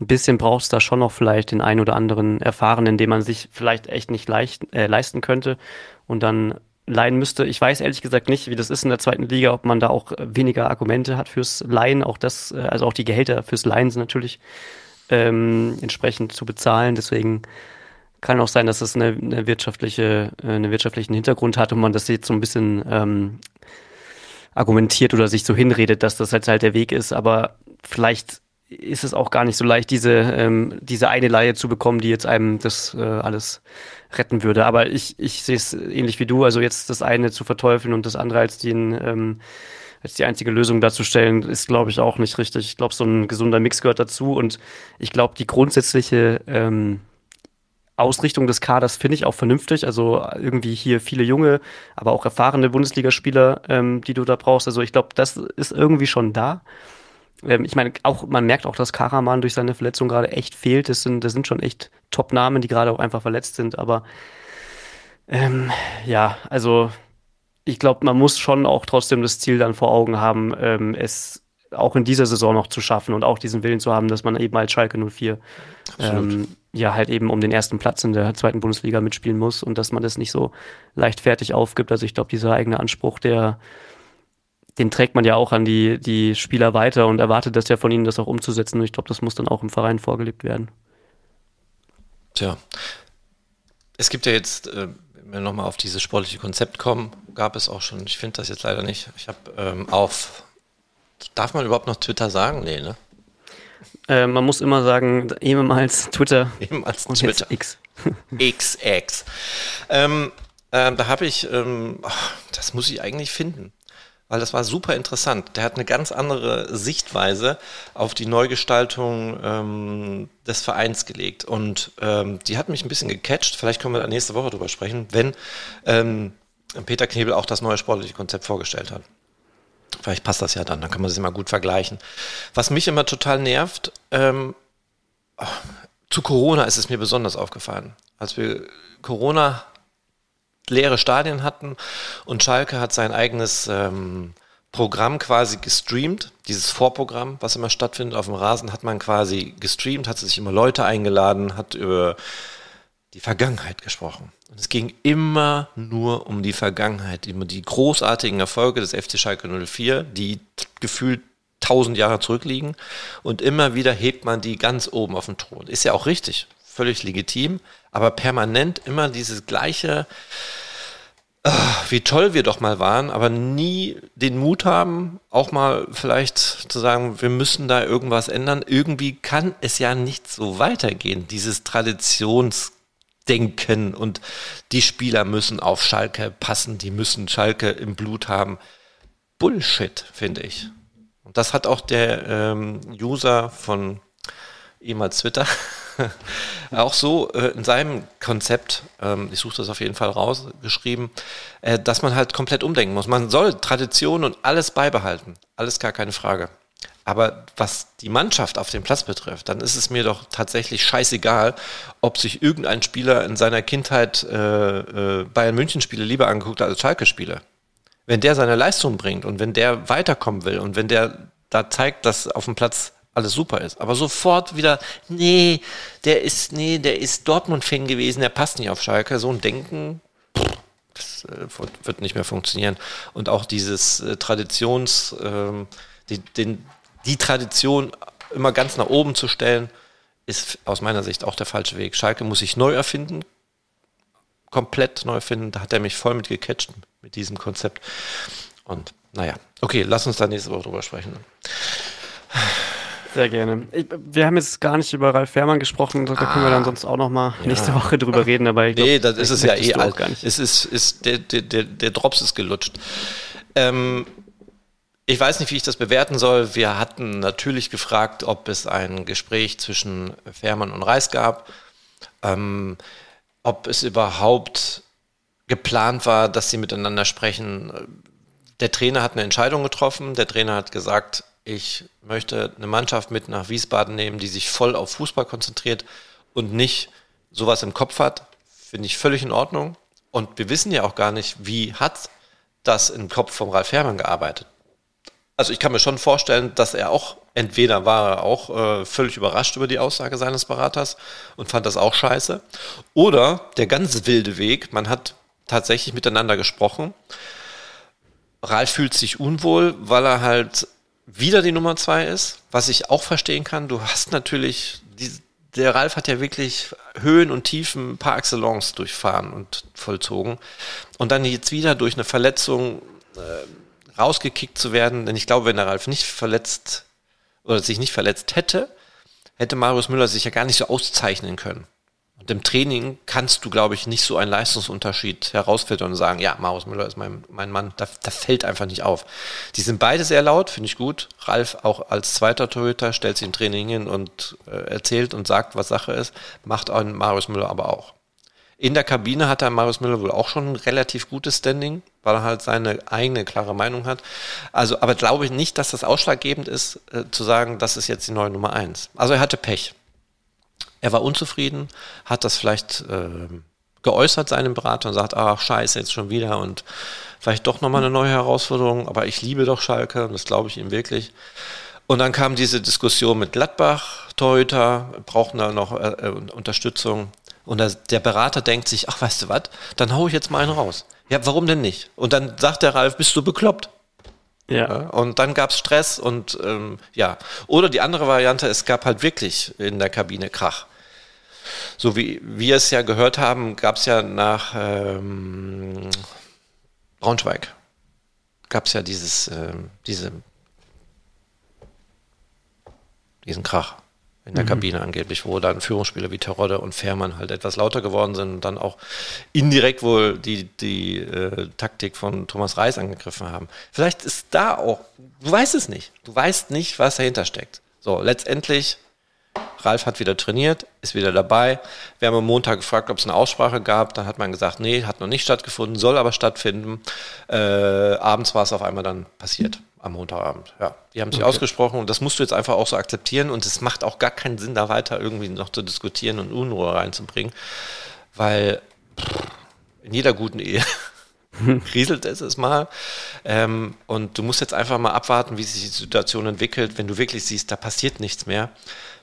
ein bisschen braucht es da schon noch vielleicht den einen oder anderen Erfahrenen, den man sich vielleicht echt nicht leicht, äh, leisten könnte. Und dann leihen müsste. Ich weiß ehrlich gesagt nicht, wie das ist in der zweiten Liga, ob man da auch weniger Argumente hat fürs Leihen. Auch das, äh, also auch die Gehälter fürs Leihen sind natürlich ähm, entsprechend zu bezahlen. Deswegen kann auch sein, dass es eine, eine wirtschaftliche, äh, einen wirtschaftlichen Hintergrund hat und man das jetzt so ein bisschen ähm, argumentiert oder sich so hinredet, dass das jetzt halt der Weg ist. Aber vielleicht ist es auch gar nicht so leicht, diese, ähm, diese eine Laie zu bekommen, die jetzt einem das äh, alles retten würde. Aber ich, ich sehe es ähnlich wie du, also jetzt das eine zu verteufeln und das andere als den ähm, als die einzige Lösung darzustellen, ist, glaube ich, auch nicht richtig. Ich glaube, so ein gesunder Mix gehört dazu und ich glaube, die grundsätzliche ähm, Ausrichtung des Kaders finde ich auch vernünftig. Also irgendwie hier viele junge, aber auch erfahrene Bundesligaspieler, ähm, die du da brauchst. Also ich glaube, das ist irgendwie schon da. Ähm, ich meine, auch, man merkt auch, dass Karaman durch seine Verletzung gerade echt fehlt. Das sind, das sind schon echt Top-Namen, die gerade auch einfach verletzt sind. Aber ähm, ja, also ich glaube, man muss schon auch trotzdem das Ziel dann vor Augen haben, ähm, es auch in dieser Saison noch zu schaffen und auch diesen Willen zu haben, dass man eben als Schalke 04 ähm, ja halt eben um den ersten Platz in der zweiten Bundesliga mitspielen muss und dass man das nicht so leichtfertig aufgibt. Also ich glaube, dieser eigene Anspruch, der den trägt man ja auch an die, die Spieler weiter und erwartet das ja von ihnen, das auch umzusetzen. Und ich glaube, das muss dann auch im Verein vorgelebt werden. Tja, es gibt ja jetzt, äh, wenn wir nochmal auf dieses sportliche Konzept kommen, gab es auch schon, ich finde das jetzt leider nicht, ich habe ähm, auf, darf man überhaupt noch Twitter sagen? Nee, ne? Äh, man muss immer sagen, ehemals Twitter. Ehemals und Twitter. X. XX. Ähm, äh, da habe ich, ähm, ach, das muss ich eigentlich finden weil das war super interessant. Der hat eine ganz andere Sichtweise auf die Neugestaltung ähm, des Vereins gelegt. Und ähm, die hat mich ein bisschen gecatcht. Vielleicht können wir da nächste Woche drüber sprechen, wenn ähm, Peter Knebel auch das neue sportliche Konzept vorgestellt hat. Vielleicht passt das ja dann, dann kann man sich mal gut vergleichen. Was mich immer total nervt, ähm, zu Corona ist es mir besonders aufgefallen. Als wir Corona leere Stadien hatten und Schalke hat sein eigenes ähm, Programm quasi gestreamt. Dieses Vorprogramm, was immer stattfindet auf dem Rasen, hat man quasi gestreamt, hat sich immer Leute eingeladen, hat über die Vergangenheit gesprochen. Und es ging immer nur um die Vergangenheit, immer die großartigen Erfolge des FC Schalke 04, die gefühlt tausend Jahre zurückliegen. Und immer wieder hebt man die ganz oben auf den Thron. Ist ja auch richtig, völlig legitim, aber permanent immer dieses gleiche, ach, wie toll wir doch mal waren, aber nie den Mut haben, auch mal vielleicht zu sagen, wir müssen da irgendwas ändern. Irgendwie kann es ja nicht so weitergehen, dieses Traditionsdenken und die Spieler müssen auf Schalke passen, die müssen Schalke im Blut haben. Bullshit, finde ich. Und das hat auch der ähm, User von ehemals Twitter auch so äh, in seinem Konzept, ähm, ich suche das auf jeden Fall raus, geschrieben, äh, dass man halt komplett umdenken muss. Man soll Tradition und alles beibehalten. Alles gar keine Frage. Aber was die Mannschaft auf dem Platz betrifft, dann ist es mir doch tatsächlich scheißegal, ob sich irgendein Spieler in seiner Kindheit äh, äh, Bayern München Spiele lieber angeguckt hat als Schalke Spiele. Wenn der seine Leistung bringt und wenn der weiterkommen will und wenn der da zeigt, dass auf dem Platz alles super ist. Aber sofort wieder, nee, der ist, nee, der ist Dortmund-Fan gewesen, der passt nicht auf Schalke. So ein Denken, das äh, wird nicht mehr funktionieren. Und auch dieses äh, Traditions, ähm, die, den, die Tradition immer ganz nach oben zu stellen, ist aus meiner Sicht auch der falsche Weg. Schalke muss sich neu erfinden, komplett neu erfinden. Da hat er mich voll mit gecatcht mit diesem Konzept. Und naja, okay, lass uns da nächste Woche drüber sprechen. Sehr gerne. Ich, wir haben jetzt gar nicht über Ralf Fährmann gesprochen, da ah, können wir dann sonst auch noch mal ja. nächste Woche drüber reden. Aber ich glaub, nee, das ist es ja eh alt. Gar nicht. Es ist, ist der, der, der, der Drops ist gelutscht. Ähm, ich weiß nicht, wie ich das bewerten soll. Wir hatten natürlich gefragt, ob es ein Gespräch zwischen Fährmann und Reis gab, ähm, ob es überhaupt geplant war, dass sie miteinander sprechen. Der Trainer hat eine Entscheidung getroffen. Der Trainer hat gesagt, ich möchte eine Mannschaft mit nach Wiesbaden nehmen, die sich voll auf Fußball konzentriert und nicht sowas im Kopf hat. Finde ich völlig in Ordnung. Und wir wissen ja auch gar nicht, wie hat das im Kopf von Ralf Herrmann gearbeitet. Also ich kann mir schon vorstellen, dass er auch, entweder war er auch äh, völlig überrascht über die Aussage seines Beraters und fand das auch scheiße. Oder der ganz wilde Weg, man hat tatsächlich miteinander gesprochen. Ralf fühlt sich unwohl, weil er halt wieder die Nummer zwei ist, was ich auch verstehen kann. Du hast natürlich, die, der Ralf hat ja wirklich Höhen und Tiefen par excellence durchfahren und vollzogen. Und dann jetzt wieder durch eine Verletzung äh, rausgekickt zu werden, denn ich glaube, wenn der Ralf nicht verletzt oder sich nicht verletzt hätte, hätte Marius Müller sich ja gar nicht so auszeichnen können. Im Training kannst du, glaube ich, nicht so einen Leistungsunterschied herausfiltern und sagen, ja, Marius Müller ist mein, mein Mann. Da, da fällt einfach nicht auf. Die sind beide sehr laut, finde ich gut. Ralf auch als zweiter Torhüter stellt sich im Training hin und äh, erzählt und sagt, was Sache ist. Macht auch Marius Müller aber auch. In der Kabine hat der Marius Müller wohl auch schon ein relativ gutes Standing, weil er halt seine eigene klare Meinung hat. Also, aber glaube ich nicht, dass das ausschlaggebend ist, äh, zu sagen, das ist jetzt die neue Nummer eins. Also er hatte Pech. Er war unzufrieden, hat das vielleicht äh, geäußert seinem Berater und sagt, ach scheiße, jetzt schon wieder und vielleicht doch nochmal eine neue Herausforderung, aber ich liebe doch Schalke und das glaube ich ihm wirklich. Und dann kam diese Diskussion mit Gladbach, Torhüter, brauchen da noch äh, äh Unterstützung. Und der, der Berater denkt sich, ach weißt du was, dann hau ich jetzt mal einen raus. Ja, warum denn nicht? Und dann sagt der Ralf, bist du bekloppt? Ja. Und dann gab es Stress und ähm, ja. Oder die andere Variante, es gab halt wirklich in der Kabine Krach. So wie wir es ja gehört haben, gab es ja nach ähm, Braunschweig, gab es ja dieses, ähm, diese, diesen Krach. In der mhm. Kabine angeblich, wo dann Führungsspieler wie Terodde und Fährmann halt etwas lauter geworden sind und dann auch indirekt wohl die, die äh, Taktik von Thomas Reis angegriffen haben. Vielleicht ist da auch, du weißt es nicht. Du weißt nicht, was dahinter steckt. So, letztendlich, Ralf hat wieder trainiert, ist wieder dabei. Wir haben am Montag gefragt, ob es eine Aussprache gab. Dann hat man gesagt, nee, hat noch nicht stattgefunden, soll aber stattfinden. Äh, abends war es auf einmal dann passiert. Am Montagabend, ja. Die haben sich okay. ausgesprochen und das musst du jetzt einfach auch so akzeptieren und es macht auch gar keinen Sinn, da weiter irgendwie noch zu diskutieren und Unruhe reinzubringen, weil in jeder guten Ehe rieselt es es mal. Ähm, und du musst jetzt einfach mal abwarten, wie sich die Situation entwickelt, wenn du wirklich siehst, da passiert nichts mehr,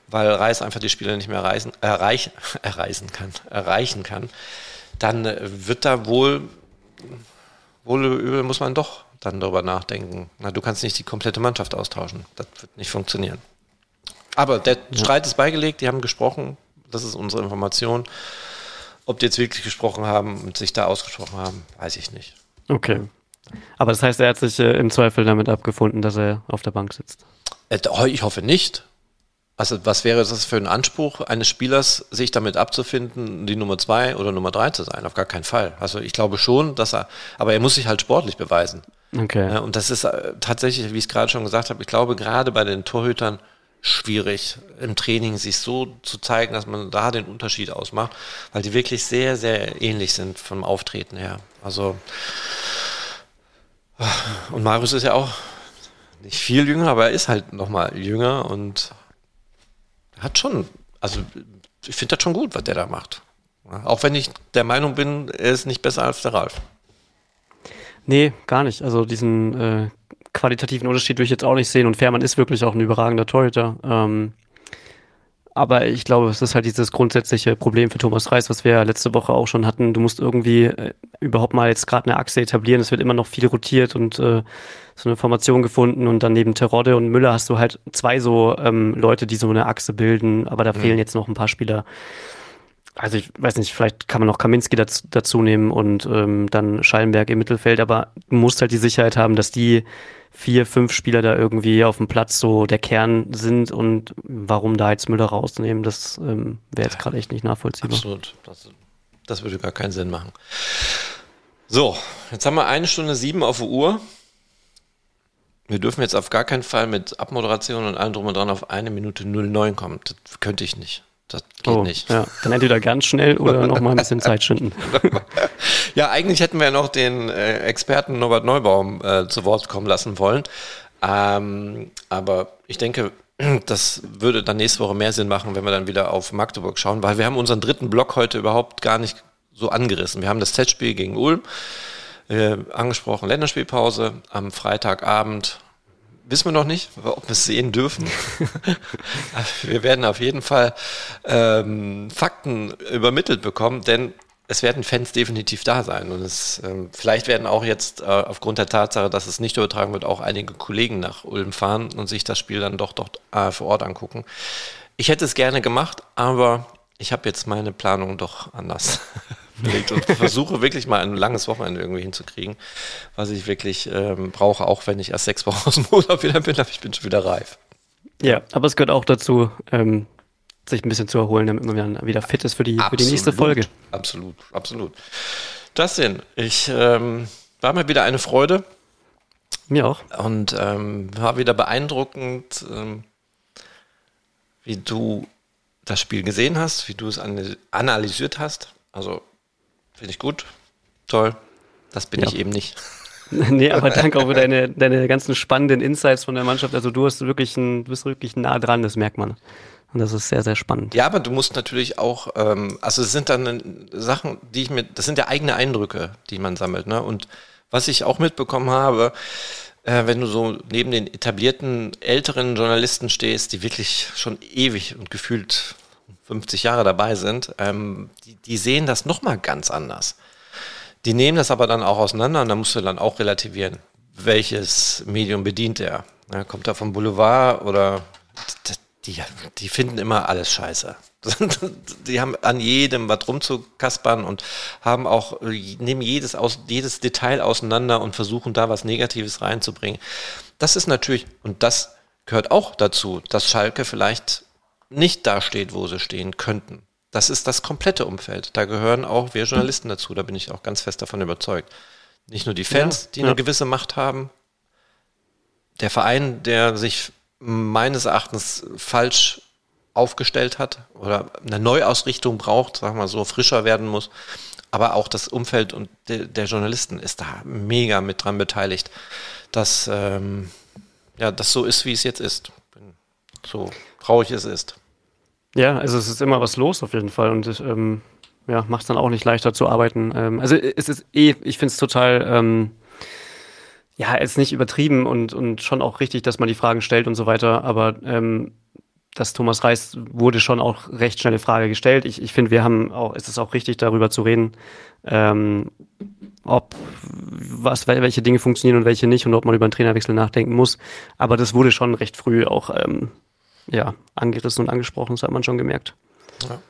weil Reis einfach die Spieler nicht mehr erreichen, erreich, erreichen kann, erreichen kann, dann äh, wird da wohl, wohl übel muss man doch dann darüber nachdenken. Na, du kannst nicht die komplette Mannschaft austauschen. Das wird nicht funktionieren. Aber der. Streit ist beigelegt, die haben gesprochen, das ist unsere Information. Ob die jetzt wirklich gesprochen haben und sich da ausgesprochen haben, weiß ich nicht. Okay. Aber das heißt, er hat sich äh, im Zweifel damit abgefunden, dass er auf der Bank sitzt. Äh, ich hoffe nicht. Also was wäre das für ein Anspruch eines Spielers, sich damit abzufinden, die Nummer zwei oder Nummer drei zu sein? Auf gar keinen Fall. Also ich glaube schon, dass er, aber er muss sich halt sportlich beweisen. Okay. Ja, und das ist äh, tatsächlich, wie ich es gerade schon gesagt habe, ich glaube gerade bei den Torhütern schwierig im Training sich so zu zeigen, dass man da den Unterschied ausmacht, weil die wirklich sehr, sehr ähnlich sind vom Auftreten her. Also und Marius ist ja auch nicht viel jünger, aber er ist halt nochmal jünger und hat schon, also ich finde das schon gut, was der da macht. Auch wenn ich der Meinung bin, er ist nicht besser als der Ralf. Nee, gar nicht. Also diesen äh, qualitativen Unterschied würde ich jetzt auch nicht sehen und Fährmann ist wirklich auch ein überragender Torhüter. Ähm, aber ich glaube, es ist halt dieses grundsätzliche Problem für Thomas Reis, was wir ja letzte Woche auch schon hatten. Du musst irgendwie äh, überhaupt mal jetzt gerade eine Achse etablieren. Es wird immer noch viel rotiert und äh, so eine Formation gefunden. Und dann neben Terodde und Müller hast du halt zwei so ähm, Leute, die so eine Achse bilden. Aber da mhm. fehlen jetzt noch ein paar Spieler also ich weiß nicht, vielleicht kann man noch Kaminski dazu, dazu nehmen und ähm, dann Schallenberg im Mittelfeld, aber du musst halt die Sicherheit haben, dass die vier, fünf Spieler da irgendwie auf dem Platz so der Kern sind und warum da jetzt Müller rausnehmen, das ähm, wäre jetzt gerade echt nicht nachvollziehbar. Absolut, das, das würde gar keinen Sinn machen. So, jetzt haben wir eine Stunde sieben auf der Uhr. Wir dürfen jetzt auf gar keinen Fall mit Abmoderation und allem drum und dran auf eine Minute 09 kommen. Das könnte ich nicht. Das geht oh, nicht. Ja, dann entweder ganz schnell oder noch mal ein bisschen Zeit schinden. ja, eigentlich hätten wir noch den äh, Experten Norbert Neubaum äh, zu Wort kommen lassen wollen. Ähm, aber ich denke, das würde dann nächste Woche mehr Sinn machen, wenn wir dann wieder auf Magdeburg schauen, weil wir haben unseren dritten Block heute überhaupt gar nicht so angerissen. Wir haben das Testspiel gegen Ulm äh, angesprochen, Länderspielpause am Freitagabend wissen wir noch nicht, ob wir es sehen dürfen. wir werden auf jeden Fall ähm, Fakten übermittelt bekommen, denn es werden Fans definitiv da sein. Und es, ähm, vielleicht werden auch jetzt äh, aufgrund der Tatsache, dass es nicht übertragen wird, auch einige Kollegen nach Ulm fahren und sich das Spiel dann doch, doch äh, vor Ort angucken. Ich hätte es gerne gemacht, aber ich habe jetzt meine Planung doch anders gelegt und versuche wirklich mal ein langes Wochenende irgendwie hinzukriegen, was ich wirklich ähm, brauche, auch wenn ich erst sechs Wochen aus dem Urlaub wieder bin, aber ich bin schon wieder reif. Ja, aber es gehört auch dazu, ähm, sich ein bisschen zu erholen, damit man wieder fit ist für die, für die nächste Folge. Absolut, absolut. Justin, ich ähm, war mir wieder eine Freude. Mir auch. Und ähm, war wieder beeindruckend, ähm, wie du das Spiel gesehen hast, wie du es analysiert hast. Also finde ich gut, toll. Das bin ja. ich eben nicht. nee, aber danke auch für deine, deine ganzen spannenden Insights von der Mannschaft. Also du hast wirklich ein, bist wirklich nah dran, das merkt man. Und das ist sehr, sehr spannend. Ja, aber du musst natürlich auch, ähm, also es sind dann Sachen, die ich mir, das sind ja eigene Eindrücke, die man sammelt. Ne? Und was ich auch mitbekommen habe, äh, wenn du so neben den etablierten älteren Journalisten stehst, die wirklich schon ewig und gefühlt 50 Jahre dabei sind, ähm, die, die sehen das nochmal ganz anders. Die nehmen das aber dann auch auseinander und da musst du dann auch relativieren, welches Medium bedient er. Ja, kommt er vom Boulevard oder die, die finden immer alles scheiße. Die haben an jedem was rumzukaspern und haben auch, nehmen jedes, aus, jedes Detail auseinander und versuchen da was Negatives reinzubringen. Das ist natürlich, und das gehört auch dazu, dass Schalke vielleicht nicht dasteht, wo sie stehen könnten. Das ist das komplette Umfeld. Da gehören auch wir Journalisten dazu. Da bin ich auch ganz fest davon überzeugt. Nicht nur die Fans, ja, die eine ja. gewisse Macht haben. Der Verein, der sich meines Erachtens falsch aufgestellt hat oder eine Neuausrichtung braucht, sagen wir so, frischer werden muss. Aber auch das Umfeld und de, der Journalisten ist da mega mit dran beteiligt, dass ähm, ja, das so ist, wie es jetzt ist. So traurig es ist. Ja, also es ist immer was los auf jeden Fall und ähm, ja, macht es dann auch nicht leichter zu arbeiten. Ähm, also es ist eh, ich finde es total, ähm, ja, ist nicht übertrieben und, und schon auch richtig, dass man die Fragen stellt und so weiter, aber ähm, dass Thomas Reis wurde schon auch recht schnelle Frage gestellt. Ich, ich finde, wir haben auch, es ist auch richtig, darüber zu reden, ähm, ob was, welche Dinge funktionieren und welche nicht und ob man über einen Trainerwechsel nachdenken muss. Aber das wurde schon recht früh auch ähm, ja, angerissen und angesprochen, das hat man schon gemerkt. Ja.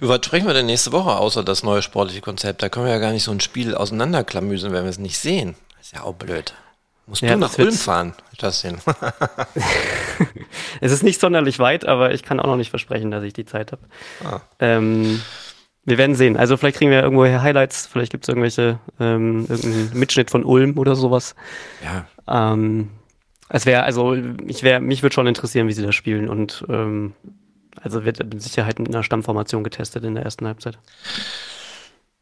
Über was sprechen wir denn nächste Woche, außer das neue sportliche Konzept? Da können wir ja gar nicht so ein Spiel auseinanderklamüsen, wenn wir es nicht sehen. Das ist ja auch blöd. Musst ja, du nach Ulm fahren, Justin? es ist nicht sonderlich weit, aber ich kann auch noch nicht versprechen, dass ich die Zeit habe. Ah. Ähm, wir werden sehen. Also vielleicht kriegen wir irgendwo Highlights, vielleicht gibt es irgendwelche, ähm, irgendeinen Mitschnitt von Ulm oder sowas. Ja. Ähm, es wäre, also ich wäre, mich würde schon interessieren, wie sie das spielen und ähm, also wird mit Sicherheit mit einer Stammformation getestet in der ersten Halbzeit.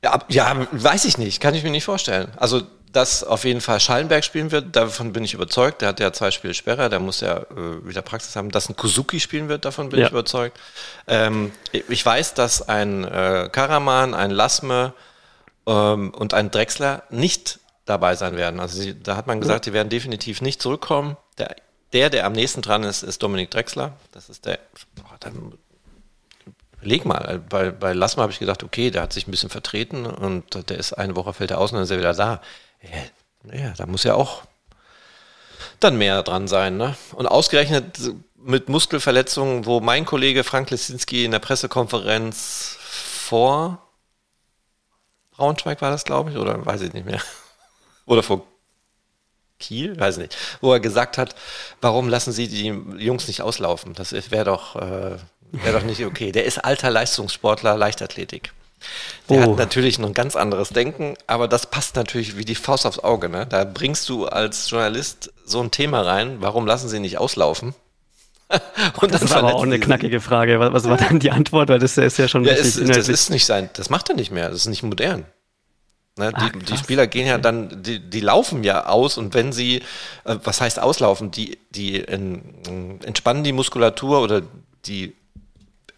Ja, ja, weiß ich nicht, kann ich mir nicht vorstellen. Also dass auf jeden Fall Schallenberg spielen wird, davon bin ich überzeugt. Der hat ja zwei Spiele Sperre, der muss ja äh, wieder Praxis haben. Dass ein Kuzuki spielen wird, davon bin ja. ich überzeugt. Ähm, ich weiß, dass ein äh, Karaman, ein Lasme ähm, und ein Drechsler nicht dabei sein werden. Also sie, da hat man gesagt, die werden definitiv nicht zurückkommen. Der, der, der am nächsten dran ist, ist Dominik Drechsler. Das ist der. Oh, dann, leg mal, bei, bei Lasme habe ich gedacht, okay, der hat sich ein bisschen vertreten und der ist eine Woche fällt er aus und dann ist er wieder da ja, da muss ja auch dann mehr dran sein. Ne? Und ausgerechnet mit Muskelverletzungen, wo mein Kollege Frank Lesinski in der Pressekonferenz vor Braunschweig war das, glaube ich, oder weiß ich nicht mehr. Oder vor Kiel, weiß ich nicht, wo er gesagt hat, warum lassen Sie die Jungs nicht auslaufen? Das wäre doch, äh, wär doch nicht okay. Der ist alter Leistungssportler, Leichtathletik. Der oh. hat natürlich noch ein ganz anderes Denken, aber das passt natürlich wie die Faust aufs Auge. Ne? Da bringst du als Journalist so ein Thema rein, warum lassen sie nicht auslaufen? Und das ist aber auch eine knackige Frage. Was, war dann die Antwort? Weil das ist ja schon ja, ist, Das ist nicht sein, das macht er nicht mehr, das ist nicht modern. Ne, Ach, die, die, Spieler gehen ja dann, die, die laufen ja aus und wenn sie, äh, was heißt auslaufen, die, die in, entspannen die Muskulatur oder die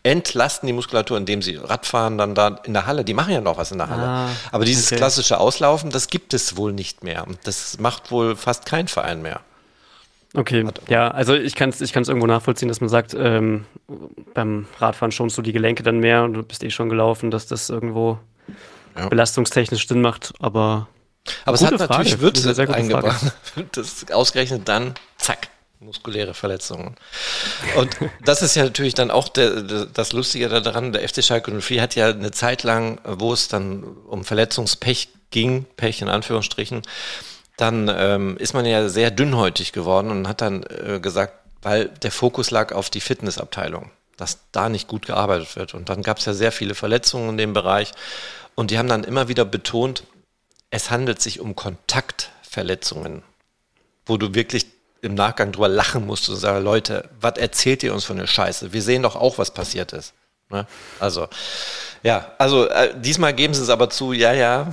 entlasten die Muskulatur, indem sie Radfahren dann da in der Halle. Die machen ja noch was in der Halle. Ah, Aber dieses okay. klassische Auslaufen, das gibt es wohl nicht mehr. Das macht wohl fast kein Verein mehr. Okay, ja, also ich kann es ich kann's irgendwo nachvollziehen, dass man sagt, ähm, beim Radfahren schonst du die Gelenke dann mehr und du bist eh schon gelaufen, dass das irgendwo ja. belastungstechnisch Sinn macht, aber. Aber es hat Frage. natürlich Würze eingebracht. Das ausgerechnet dann, zack, muskuläre Verletzungen. Und das ist ja natürlich dann auch der, der, das Lustige daran, der FC Schalke 04 hat ja eine Zeit lang, wo es dann um Verletzungspech ging, Pech in Anführungsstrichen, dann ähm, ist man ja sehr dünnhäutig geworden und hat dann äh, gesagt, weil der Fokus lag auf die Fitnessabteilung, dass da nicht gut gearbeitet wird. Und dann gab es ja sehr viele Verletzungen in dem Bereich. Und die haben dann immer wieder betont, es handelt sich um Kontaktverletzungen, wo du wirklich im Nachgang drüber lachen musst und sagen, Leute, was erzählt ihr uns von der Scheiße? Wir sehen doch auch, was passiert ist. Ne? Also, ja, also äh, diesmal geben sie es aber zu, ja, ja,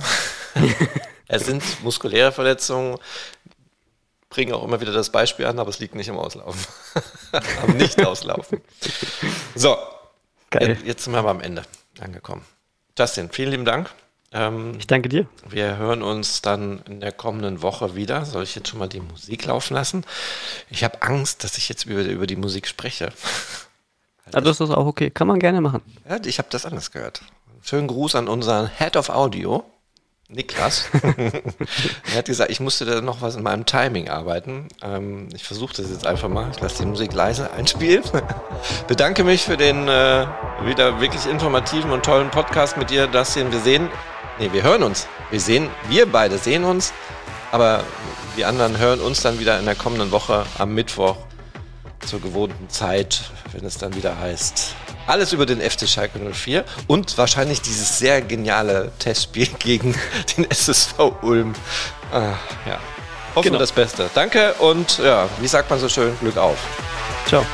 es sind muskuläre Verletzungen, bringen auch immer wieder das Beispiel an, aber es liegt nicht im Auslaufen. am Nicht-Auslaufen. So, Geil. jetzt sind wir aber am Ende angekommen. Justin, vielen lieben Dank. Ähm, ich danke dir. Wir hören uns dann in der kommenden Woche wieder. Soll ich jetzt schon mal die Musik laufen lassen? Ich habe Angst, dass ich jetzt über, über die Musik spreche. Aber das ist auch okay. Kann man gerne machen. Ja, ich habe das anders gehört. Schönen Gruß an unseren Head of Audio, Niklas. er hat gesagt, ich musste da noch was in meinem Timing arbeiten. Ähm, ich versuche das jetzt einfach mal. Ich lasse die Musik leise einspielen. Bedanke mich für den äh, wieder wirklich informativen und tollen Podcast mit dir, Dustin. Wir sehen Nee, wir hören uns. Wir sehen, wir beide sehen uns, aber die anderen hören uns dann wieder in der kommenden Woche am Mittwoch zur gewohnten Zeit, wenn es dann wieder heißt. Alles über den FC Schalke 04 und wahrscheinlich dieses sehr geniale Testspiel gegen den SSV Ulm. Ah, ja. Hoffen genau. wir das Beste. Danke und ja, wie sagt man so schön, Glück auf. Ciao.